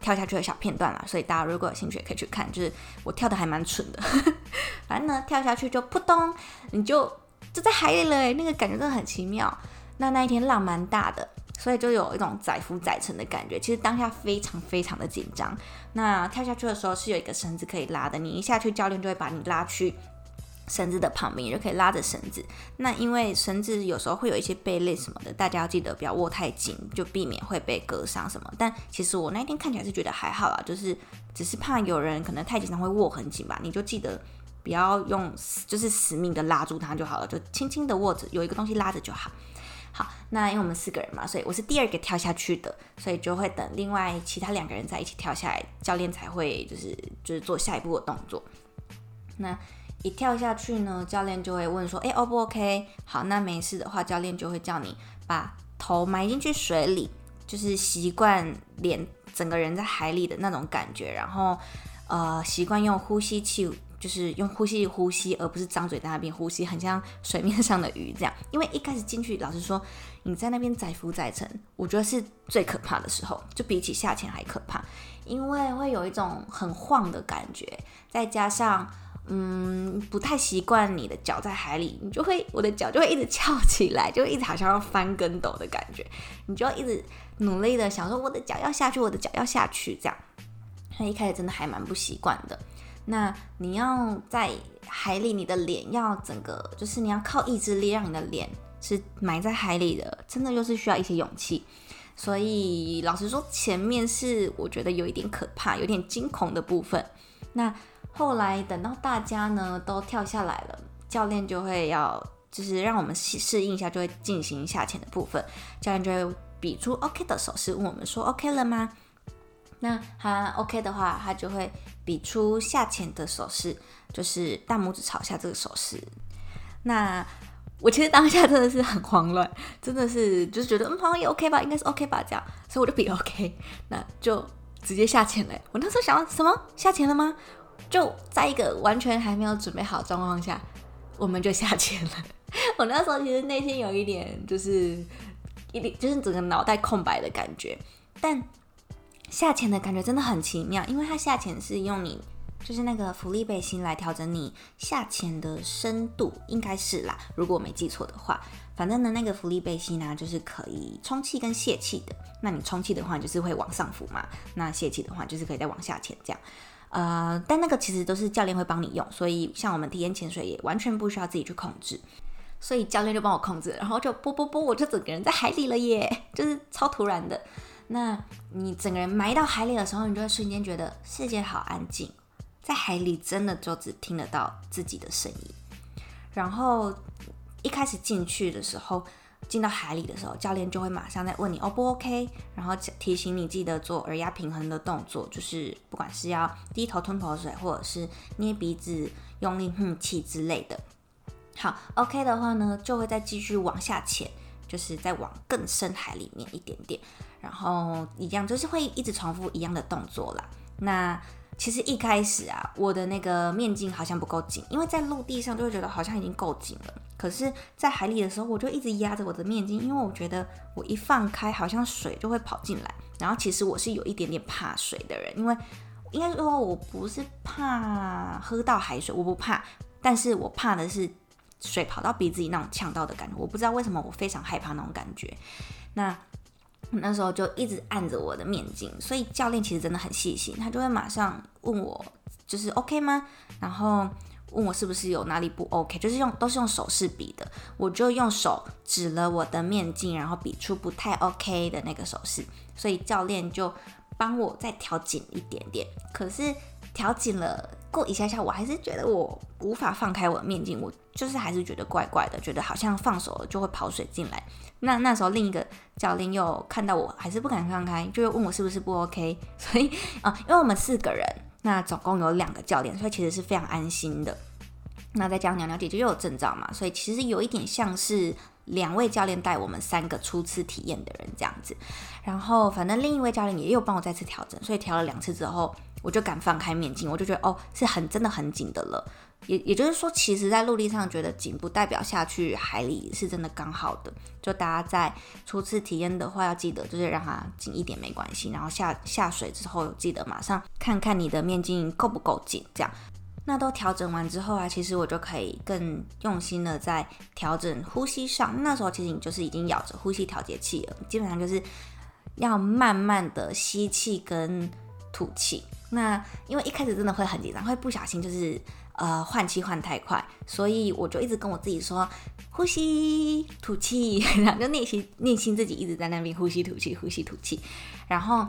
跳下去的小片段啦，所以大家如果有兴趣也可以去看。就是我跳的还蛮蠢的，反正呢跳下去就扑通，你就就在海里了，那个感觉真的很奇妙。那那一天浪蛮大的，所以就有一种载浮载沉的感觉。其实当下非常非常的紧张。那跳下去的时候是有一个绳子可以拉的，你一下去，教练就会把你拉去。绳子的旁边就可以拉着绳子。那因为绳子有时候会有一些贝类什么的，大家要记得不要握太紧，就避免会被割伤什么。但其实我那天看起来是觉得还好啦，就是只是怕有人可能太紧张会握很紧吧。你就记得不要用，就是死命的拉住它就好了，就轻轻的握着，有一个东西拉着就好。好，那因为我们四个人嘛，所以我是第二个跳下去的，所以就会等另外其他两个人在一起跳下来，教练才会就是就是做下一步的动作。那。一跳下去呢，教练就会问说：“哎，O 不 OK？好，那没事的话，教练就会叫你把头埋进去水里，就是习惯脸整个人在海里的那种感觉，然后呃，习惯用呼吸器，就是用呼吸呼吸，而不是张嘴在那边呼吸，很像水面上的鱼这样。因为一开始进去，老实说，你在那边载浮载沉，我觉得是最可怕的时候，就比起下潜还可怕，因为会有一种很晃的感觉，再加上。嗯，不太习惯你的脚在海里，你就会我的脚就会一直翘起来，就一直好像要翻跟斗的感觉，你就要一直努力的想说我的脚要下去，我的脚要下去，这样。那一开始真的还蛮不习惯的。那你要在海里，你的脸要整个就是你要靠意志力让你的脸是埋在海里的，真的就是需要一些勇气。所以老实说，前面是我觉得有一点可怕，有点惊恐的部分。那。后来等到大家呢都跳下来了，教练就会要就是让我们适适应一下，就会进行下潜的部分。教练就会比出 OK 的手势，问我们说 OK 了吗？那他 OK 的话，他就会比出下潜的手势，就是大拇指朝下这个手势。那我其实当下真的是很慌乱，真的是就是觉得嗯好像也 OK 吧，应该是 OK 吧这样，所以我就比 OK，那就直接下潜了。我那时候想什么下潜了吗？就在一个完全还没有准备好状况下，我们就下潜了。我那时候其实内心有一点，就是一点，就是整个脑袋空白的感觉。但下潜的感觉真的很奇妙，因为它下潜是用你就是那个浮力背心来调整你下潜的深度，应该是啦，如果我没记错的话。反正呢，那个浮力背心呢，就是可以充气跟泄气的。那你充气的话，就是会往上浮嘛；那泄气的话，就是可以再往下潜这样。呃，但那个其实都是教练会帮你用，所以像我们体验潜水也完全不需要自己去控制。所以教练就帮我控制，然后就啵啵啵，我就整个人在海里了耶，就是超突然的。那你整个人埋到海里的时候，你就会瞬间觉得世界好安静，在海里真的就只听得到自己的声音。然后一开始进去的时候，进到海里的时候，教练就会马上在问你 O 不 OK，然后提醒你记得做耳压平衡的动作，就是不管是要低头吞口水，或者是捏鼻子、用力呼气之类的。好，OK 的话呢，就会再继续往下潜，就是再往更深海里面一点点，然后一样就是会一直重复一样的动作啦。那其实一开始啊，我的那个面镜好像不够紧，因为在陆地上就会觉得好像已经够紧了，可是，在海里的时候，我就一直压着我的面镜，因为我觉得我一放开，好像水就会跑进来。然后其实我是有一点点怕水的人，因为应该说我不是怕喝到海水，我不怕，但是我怕的是。水跑到鼻子里那种呛到的感觉，我不知道为什么我非常害怕那种感觉。那那时候就一直按着我的面镜，所以教练其实真的很细心，他就会马上问我就是 OK 吗？然后问我是不是有哪里不 OK，就是用都是用手势比的，我就用手指了我的面镜，然后比出不太 OK 的那个手势，所以教练就帮我再调紧一点点。可是调紧了过一下下，我还是觉得我无法放开我的面镜，我。就是还是觉得怪怪的，觉得好像放手了就会跑水进来。那那时候另一个教练又看到我还是不敢放开，就问我是不是不 OK。所以啊，因为我们四个人，那总共有两个教练，所以其实是非常安心的。那再加上鸟鸟姐姐又有证照嘛，所以其实有一点像是两位教练带我们三个初次体验的人这样子。然后反正另一位教练也有帮我再次调整，所以调了两次之后，我就敢放开面镜，我就觉得哦是很真的很紧的了。也也就是说，其实，在陆地上觉得紧，不代表下去海里是真的刚好的。就大家在初次体验的话，要记得就是让它紧一点没关系。然后下下水之后，记得马上看看你的面镜够不够紧。这样，那都调整完之后啊，其实我就可以更用心的在调整呼吸上。那时候其实你就是已经咬着呼吸调节器了，基本上就是要慢慢的吸气跟吐气。那因为一开始真的会很紧张，会不小心就是。呃，换气换太快，所以我就一直跟我自己说，呼吸吐气，然后就内心内心自己一直在那边呼吸吐气，呼吸吐气。然后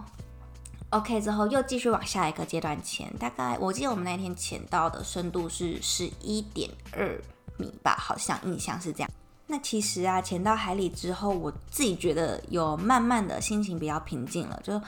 OK 之后又继续往下一个阶段潜，大概我记得我们那天潜到的深度是十一点二米吧，好像印象是这样。那其实啊，潜到海里之后，我自己觉得有慢慢的心情比较平静了，就。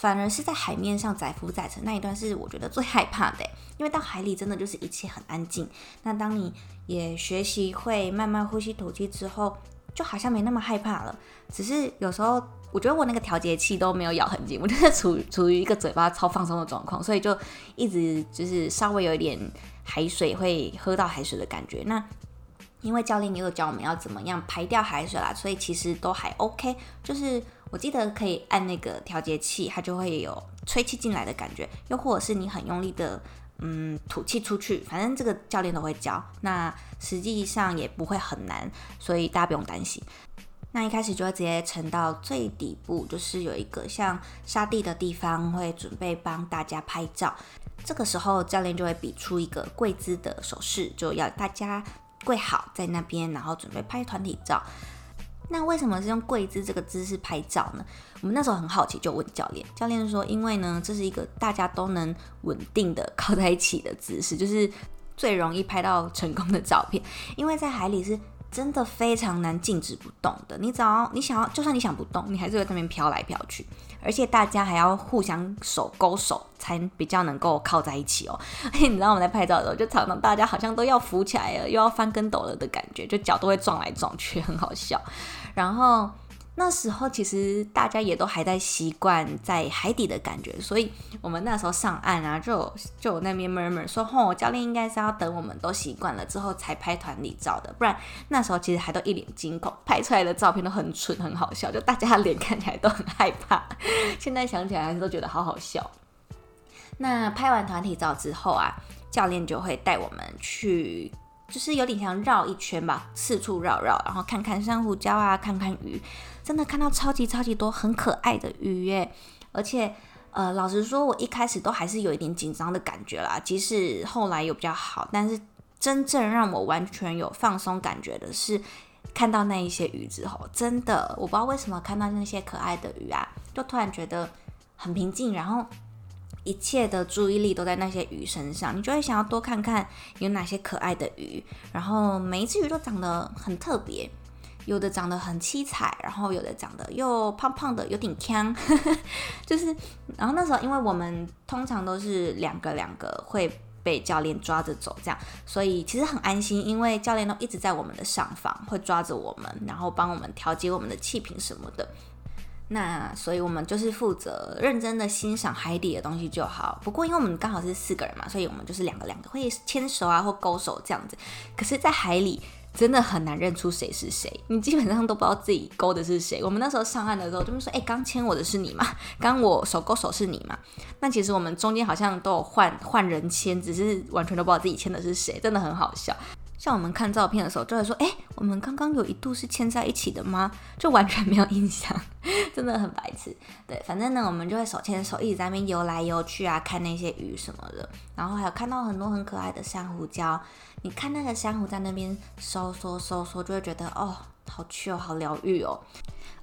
反而是在海面上载浮载沉那一段是我觉得最害怕的，因为到海里真的就是一切很安静。那当你也学习会慢慢呼吸吐气之后，就好像没那么害怕了。只是有时候我觉得我那个调节器都没有咬很紧，我就是处处于一个嘴巴超放松的状况，所以就一直就是稍微有一点海水会喝到海水的感觉。那因为教练也有教我们要怎么样排掉海水啦，所以其实都还 OK，就是。我记得可以按那个调节器，它就会有吹气进来的感觉，又或者是你很用力的，嗯，吐气出去，反正这个教练都会教。那实际上也不会很难，所以大家不用担心。那一开始就会直接沉到最底部，就是有一个像沙地的地方，会准备帮大家拍照。这个时候教练就会比出一个跪姿的手势，就要大家跪好在那边，然后准备拍团体照。那为什么是用跪姿这个姿势拍照呢？我们那时候很好奇，就问教练。教练说，因为呢，这是一个大家都能稳定的靠在一起的姿势，就是最容易拍到成功的照片。因为在海里是真的非常难静止不动的，你只要你想要，就算你想不动，你还是会在那边飘来飘去。而且大家还要互相手勾手，才比较能够靠在一起哦。而且你知道我们在拍照的时候，就常常大家好像都要浮起来了，又要翻跟斗了的感觉，就脚都会撞来撞去，很好笑。然后那时候其实大家也都还在习惯在海底的感觉，所以我们那时候上岸啊，就就那边 murmur 说，吼，教练应该是要等我们都习惯了之后才拍团体照的，不然那时候其实还都一脸惊恐，拍出来的照片都很蠢，很好笑，就大家脸看起来都很害怕。现在想起来还是都觉得好好笑。那拍完团体照之后啊，教练就会带我们去。就是有点像绕一圈吧，四处绕绕，然后看看珊瑚礁啊，看看鱼，真的看到超级超级多很可爱的鱼耶！而且，呃，老实说，我一开始都还是有一点紧张的感觉啦。即使后来有比较好，但是真正让我完全有放松感觉的是，看到那一些鱼之后，真的我不知道为什么看到那些可爱的鱼啊，就突然觉得很平静，然后一切的注意力都在那些鱼身上，你就会想要多看看有哪些可爱的鱼，然后每一只鱼都长得很特别。有的长得很七彩，然后有的长得又胖胖的，有点呛，就是，然后那时候因为我们通常都是两个两个会被教练抓着走，这样，所以其实很安心，因为教练都一直在我们的上方，会抓着我们，然后帮我们调节我们的气瓶什么的。那所以我们就是负责认真的欣赏海底的东西就好。不过因为我们刚好是四个人嘛，所以我们就是两个两个会牵手啊或勾手这样子。可是，在海里。真的很难认出谁是谁，你基本上都不知道自己勾的是谁。我们那时候上岸的时候，就会说：“哎，刚牵我的是你吗？刚我手勾手是你吗？”那其实我们中间好像都有换换人牵，只是完全都不知道自己牵的是谁，真的很好笑。像我们看照片的时候，就会说：“哎，我们刚刚有一度是牵在一起的吗？”就完全没有印象，真的很白痴。对，反正呢，我们就会手牵手一直在那边游来游去啊，看那些鱼什么的，然后还有看到很多很可爱的珊瑚礁。你看那个珊瑚在那边收缩收缩，就会觉得哦，好趣哦，好疗愈哦。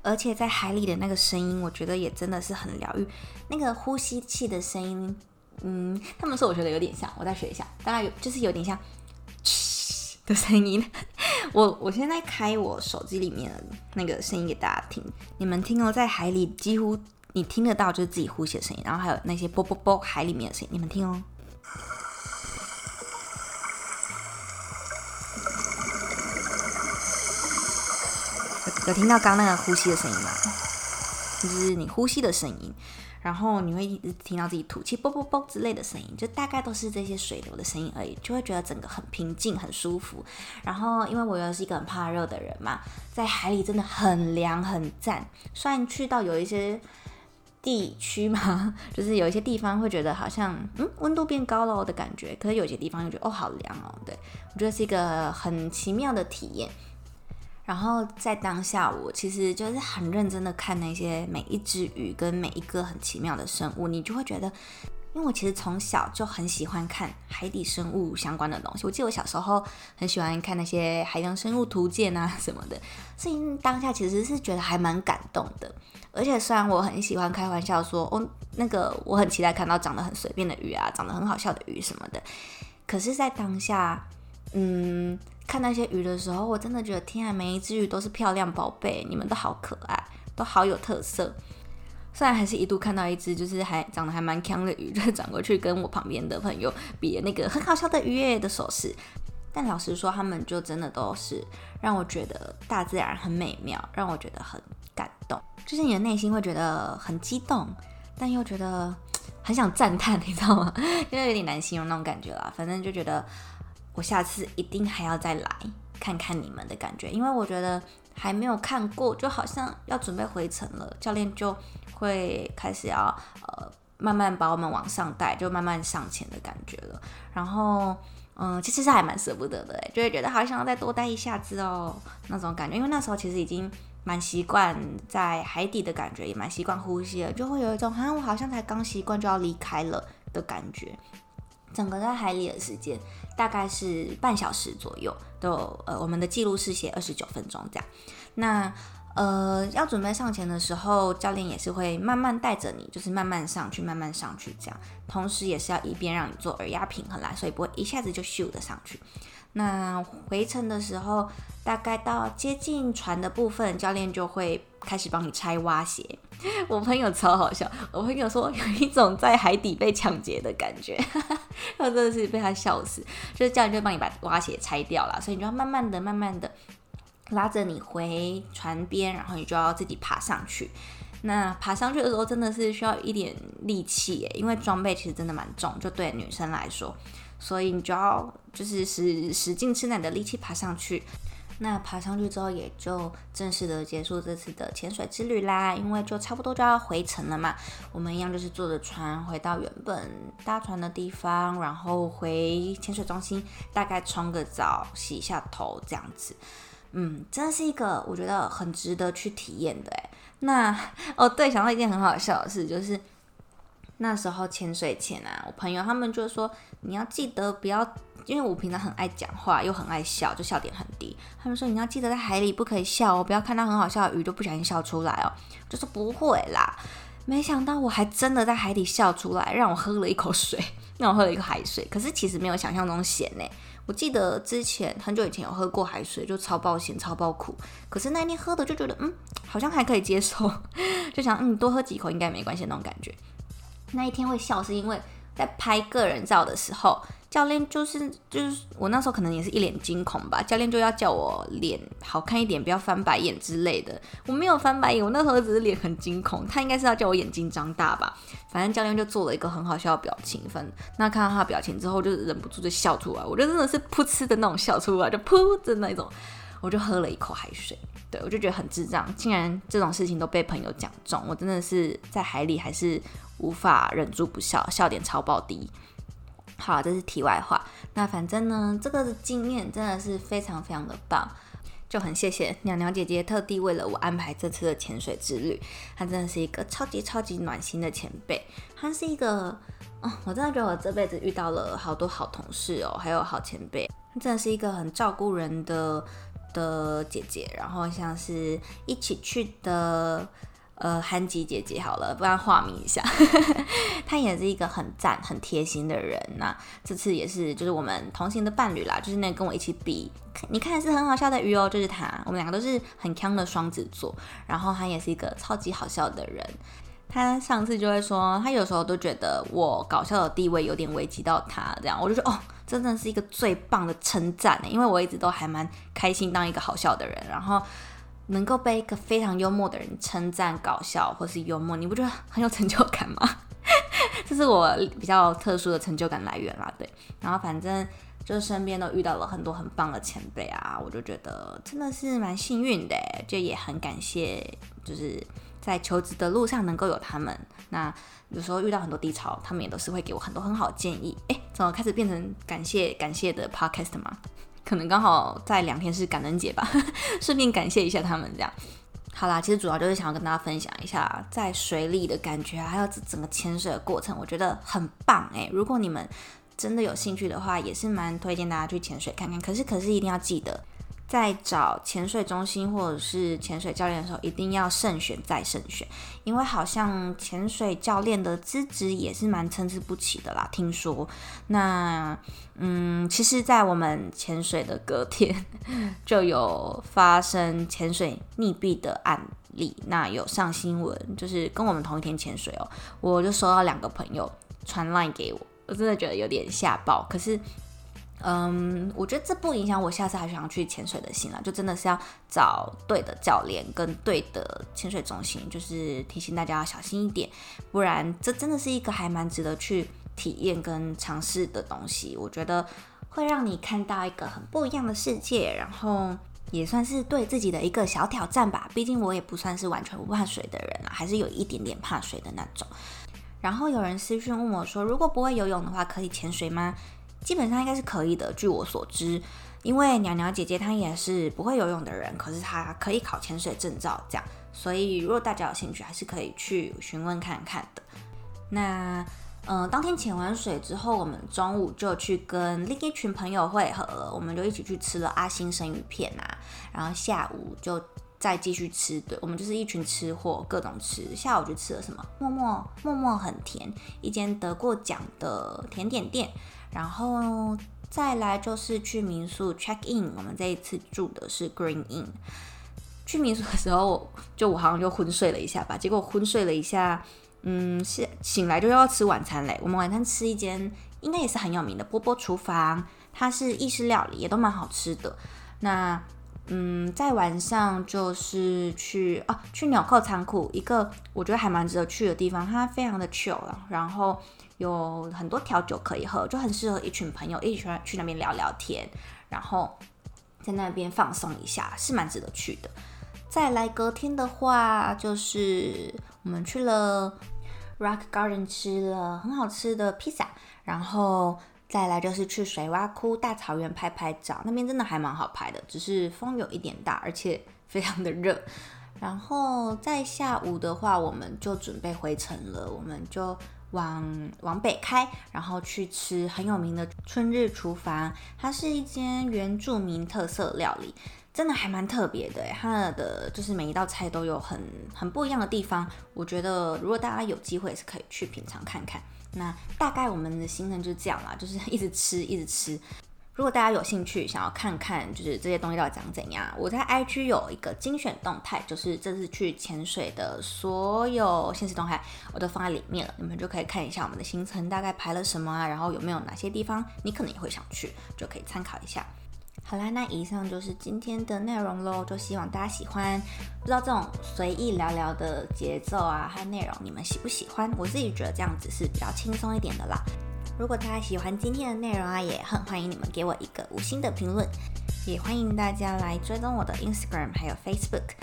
而且在海里的那个声音，我觉得也真的是很疗愈。那个呼吸器的声音，嗯，他们说我觉得有点像，我再学一下，大概有就是有点像。的声音，我我现在开我手机里面的那个声音给大家听，你们听哦，在海里几乎你听得到就是自己呼吸的声音，然后还有那些啵啵啵海里面的声音，你们听哦，有听到刚那个呼吸的声音吗？就是你呼吸的声音。然后你会一直听到自己吐气啵啵啵之类的声音，就大概都是这些水流的声音而已，就会觉得整个很平静、很舒服。然后因为我又是一个很怕热的人嘛，在海里真的很凉很赞。虽然去到有一些地区嘛，就是有一些地方会觉得好像嗯温度变高了的感觉，可是有些地方又觉得哦好凉哦。对我觉得是一个很奇妙的体验。然后在当下，我其实就是很认真的看那些每一只鱼跟每一个很奇妙的生物，你就会觉得，因为我其实从小就很喜欢看海底生物相关的东西。我记得我小时候很喜欢看那些海洋生物图鉴啊什么的，所以当下其实是觉得还蛮感动的。而且虽然我很喜欢开玩笑说，哦，那个我很期待看到长得很随便的鱼啊，长得很好笑的鱼什么的，可是，在当下，嗯。看那些鱼的时候，我真的觉得天啊，每一只鱼都是漂亮宝贝，你们都好可爱，都好有特色。虽然还是一度看到一只就是还长得还蛮强的鱼，就转过去跟我旁边的朋友比那个很好笑的鱼耶的手势，但老实说，他们就真的都是让我觉得大自然很美妙，让我觉得很感动，就是你的内心会觉得很激动，但又觉得很想赞叹，你知道吗？因为有点难形容那种感觉啦，反正就觉得。我下次一定还要再来看看你们的感觉，因为我觉得还没有看过，就好像要准备回程了，教练就会开始要呃慢慢把我们往上带，就慢慢上前的感觉了。然后嗯，其实是还蛮舍不得的，就会觉得好想要再多待一下子哦那种感觉，因为那时候其实已经蛮习惯在海底的感觉，也蛮习惯呼吸了，就会有一种好像我好像才刚习惯就要离开了的感觉。整个在海里的时间大概是半小时左右，都呃我们的记录是写二十九分钟这样。那呃要准备上前的时候，教练也是会慢慢带着你，就是慢慢上去，慢慢上去这样。同时也是要一边让你做耳压平衡啦，所以不会一下子就咻的上去。那回程的时候，大概到接近船的部分，教练就会开始帮你拆蛙鞋。我朋友超好笑，我朋友说有一种在海底被抢劫的感觉，我真的是被他笑死。就是教练就帮你把蛙鞋拆掉了，所以你就要慢慢的、慢慢的拉着你回船边，然后你就要自己爬上去。那爬上去的时候真的是需要一点力气耶，因为装备其实真的蛮重，就对女生来说。所以你就要就是使使劲吃奶的力气爬上去，那爬上去之后也就正式的结束这次的潜水之旅啦，因为就差不多就要回程了嘛。我们一样就是坐着船回到原本搭船的地方，然后回潜水中心，大概冲个澡、洗一下头这样子。嗯，真的是一个我觉得很值得去体验的诶。那哦对，想到一件很好笑的事就是。那时候潜水前啊，我朋友他们就说你要记得不要因为我平常很爱讲话，又很爱笑，就笑点很低。他们说你要记得在海里不可以笑哦，不要看到很好笑的鱼就不小心笑出来哦。就说不会啦，没想到我还真的在海底笑出来，让我喝了一口水，让我喝了一口海水。可是其实没有想象中咸呢。我记得之前很久以前有喝过海水，就超爆咸、超爆苦。可是那一天喝的就觉得，嗯，好像还可以接受，就想嗯多喝几口应该没关系那种感觉。那一天会笑是因为在拍个人照的时候。教练就是就是我那时候可能也是一脸惊恐吧，教练就要叫我脸好看一点，不要翻白眼之类的。我没有翻白眼，我那时候只是脸很惊恐，他应该是要叫我眼睛张大吧。反正教练就做了一个很好笑的表情，分那看到他的表情之后，就忍不住就笑出来。我就真的是噗嗤的那种笑出来，就噗的那种，我就喝了一口海水。对我就觉得很智障，竟然这种事情都被朋友讲中，我真的是在海里还是无法忍住不笑，笑点超爆低。好，这是题外话。那反正呢，这个经验真的是非常非常的棒，就很谢谢鸟鸟姐姐特地为了我安排这次的潜水之旅。她真的是一个超级超级暖心的前辈。她是一个，哦，我真的觉得我这辈子遇到了好多好同事哦，还有好前辈。她真的是一个很照顾人的的姐姐。然后像是一起去的。呃，韩吉姐姐好了，不然化名一下。她也是一个很赞、很贴心的人。那这次也是，就是我们同行的伴侣啦，就是那跟我一起比，你看是很好笑的鱼哦，就是他。我们两个都是很强的双子座，然后他也是一个超级好笑的人。他上次就会说，他有时候都觉得我搞笑的地位有点危及到他，这样我就说，哦，真的是一个最棒的称赞呢，因为我一直都还蛮开心当一个好笑的人，然后。能够被一个非常幽默的人称赞搞笑或是幽默，你不觉得很有成就感吗？这是我比较特殊的成就感来源啦。对，然后反正就是身边都遇到了很多很棒的前辈啊，我就觉得真的是蛮幸运的，就也很感谢，就是在求职的路上能够有他们。那有时候遇到很多低潮，他们也都是会给我很多很好的建议。哎，怎么开始变成感谢感谢的 podcast 吗？可能刚好在两天是感恩节吧，顺便感谢一下他们这样。好啦，其实主要就是想要跟大家分享一下在水里的感觉，还有整个潜水的过程，我觉得很棒诶。如果你们真的有兴趣的话，也是蛮推荐大家去潜水看看。可是，可是一定要记得。在找潜水中心或者是潜水教练的时候，一定要慎选再慎选，因为好像潜水教练的资质也是蛮参差不齐的啦。听说，那嗯，其实，在我们潜水的隔天 就有发生潜水溺毙的案例，那有上新闻，就是跟我们同一天潜水哦，我就收到两个朋友传 line 给我，我真的觉得有点吓爆，可是。嗯，我觉得这不影响我下次还想去潜水的心了。就真的是要找对的教练跟对的潜水中心，就是提醒大家要小心一点，不然这真的是一个还蛮值得去体验跟尝试的东西。我觉得会让你看到一个很不一样的世界，然后也算是对自己的一个小挑战吧。毕竟我也不算是完全不怕水的人啊，还是有一点点怕水的那种。然后有人私讯问我说，如果不会游泳的话，可以潜水吗？基本上应该是可以的，据我所知，因为鸟鸟姐姐她也是不会游泳的人，可是她可以考潜水证照，这样，所以如果大家有兴趣，还是可以去询问看看的。那，嗯，当天潜完水之后，我们中午就去跟另一群朋友会合了，我们就一起去吃了阿星生鱼片啊，然后下午就再继续吃，对，我们就是一群吃货，各种吃。下午就吃了什么？默默默默很甜，一间得过奖的甜点店。然后再来就是去民宿 check in，我们这一次住的是 Green Inn。去民宿的时候，就我好像就昏睡了一下吧，结果昏睡了一下，嗯，醒醒来就要吃晚餐嘞。我们晚餐吃一间应该也是很有名的波波厨房，它是意式料理，也都蛮好吃的。那嗯，在晚上就是去哦，去纽扣仓库，一个我觉得还蛮值得去的地方，它非常的 chill，然后。有很多调酒可以喝，就很适合一群朋友一起去那边聊聊天，然后在那边放松一下，是蛮值得去的。再来隔天的话，就是我们去了 Rock Garden 吃了很好吃的披萨，然后再来就是去水洼窟大草原拍拍照，那边真的还蛮好拍的，只是风有一点大，而且非常的热。然后在下午的话，我们就准备回城了，我们就往往北开，然后去吃很有名的春日厨房，它是一间原住民特色料理。真的还蛮特别的，它的就是每一道菜都有很很不一样的地方。我觉得如果大家有机会是可以去品尝看看。那大概我们的行程就这样啦，就是一直吃一直吃。如果大家有兴趣想要看看就是这些东西到底长怎样，我在 IG 有一个精选动态，就是这次去潜水的所有现实动态我都放在里面了，你们就可以看一下我们的行程大概排了什么啊，然后有没有哪些地方你可能也会想去，就可以参考一下。好啦，那以上就是今天的内容喽，就希望大家喜欢。不知道这种随意聊聊的节奏啊和内容，你们喜不喜欢？我自己觉得这样子是比较轻松一点的啦。如果大家喜欢今天的内容啊，也很欢迎你们给我一个五星的评论，也欢迎大家来追踪我的 Instagram 还有 Facebook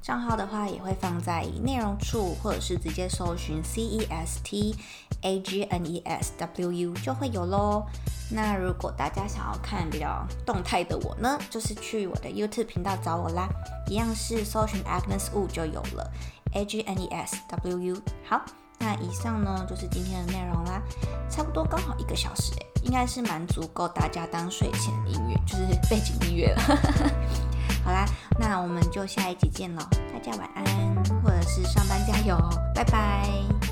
账号的话，也会放在内容处，或者是直接搜寻 C E S T A G N E S W U 就会有喽。那如果大家想要看比较动态的我呢，就是去我的 YouTube 频道找我啦，一样是搜寻 Agnes Wu 就有了，A G N E S W U。好，那以上呢就是今天的内容啦，差不多刚好一个小时诶，应该是蛮足够大家当睡前音乐，就是背景音乐了。好啦，那我们就下一集见喽，大家晚安，或者是上班加油，拜拜。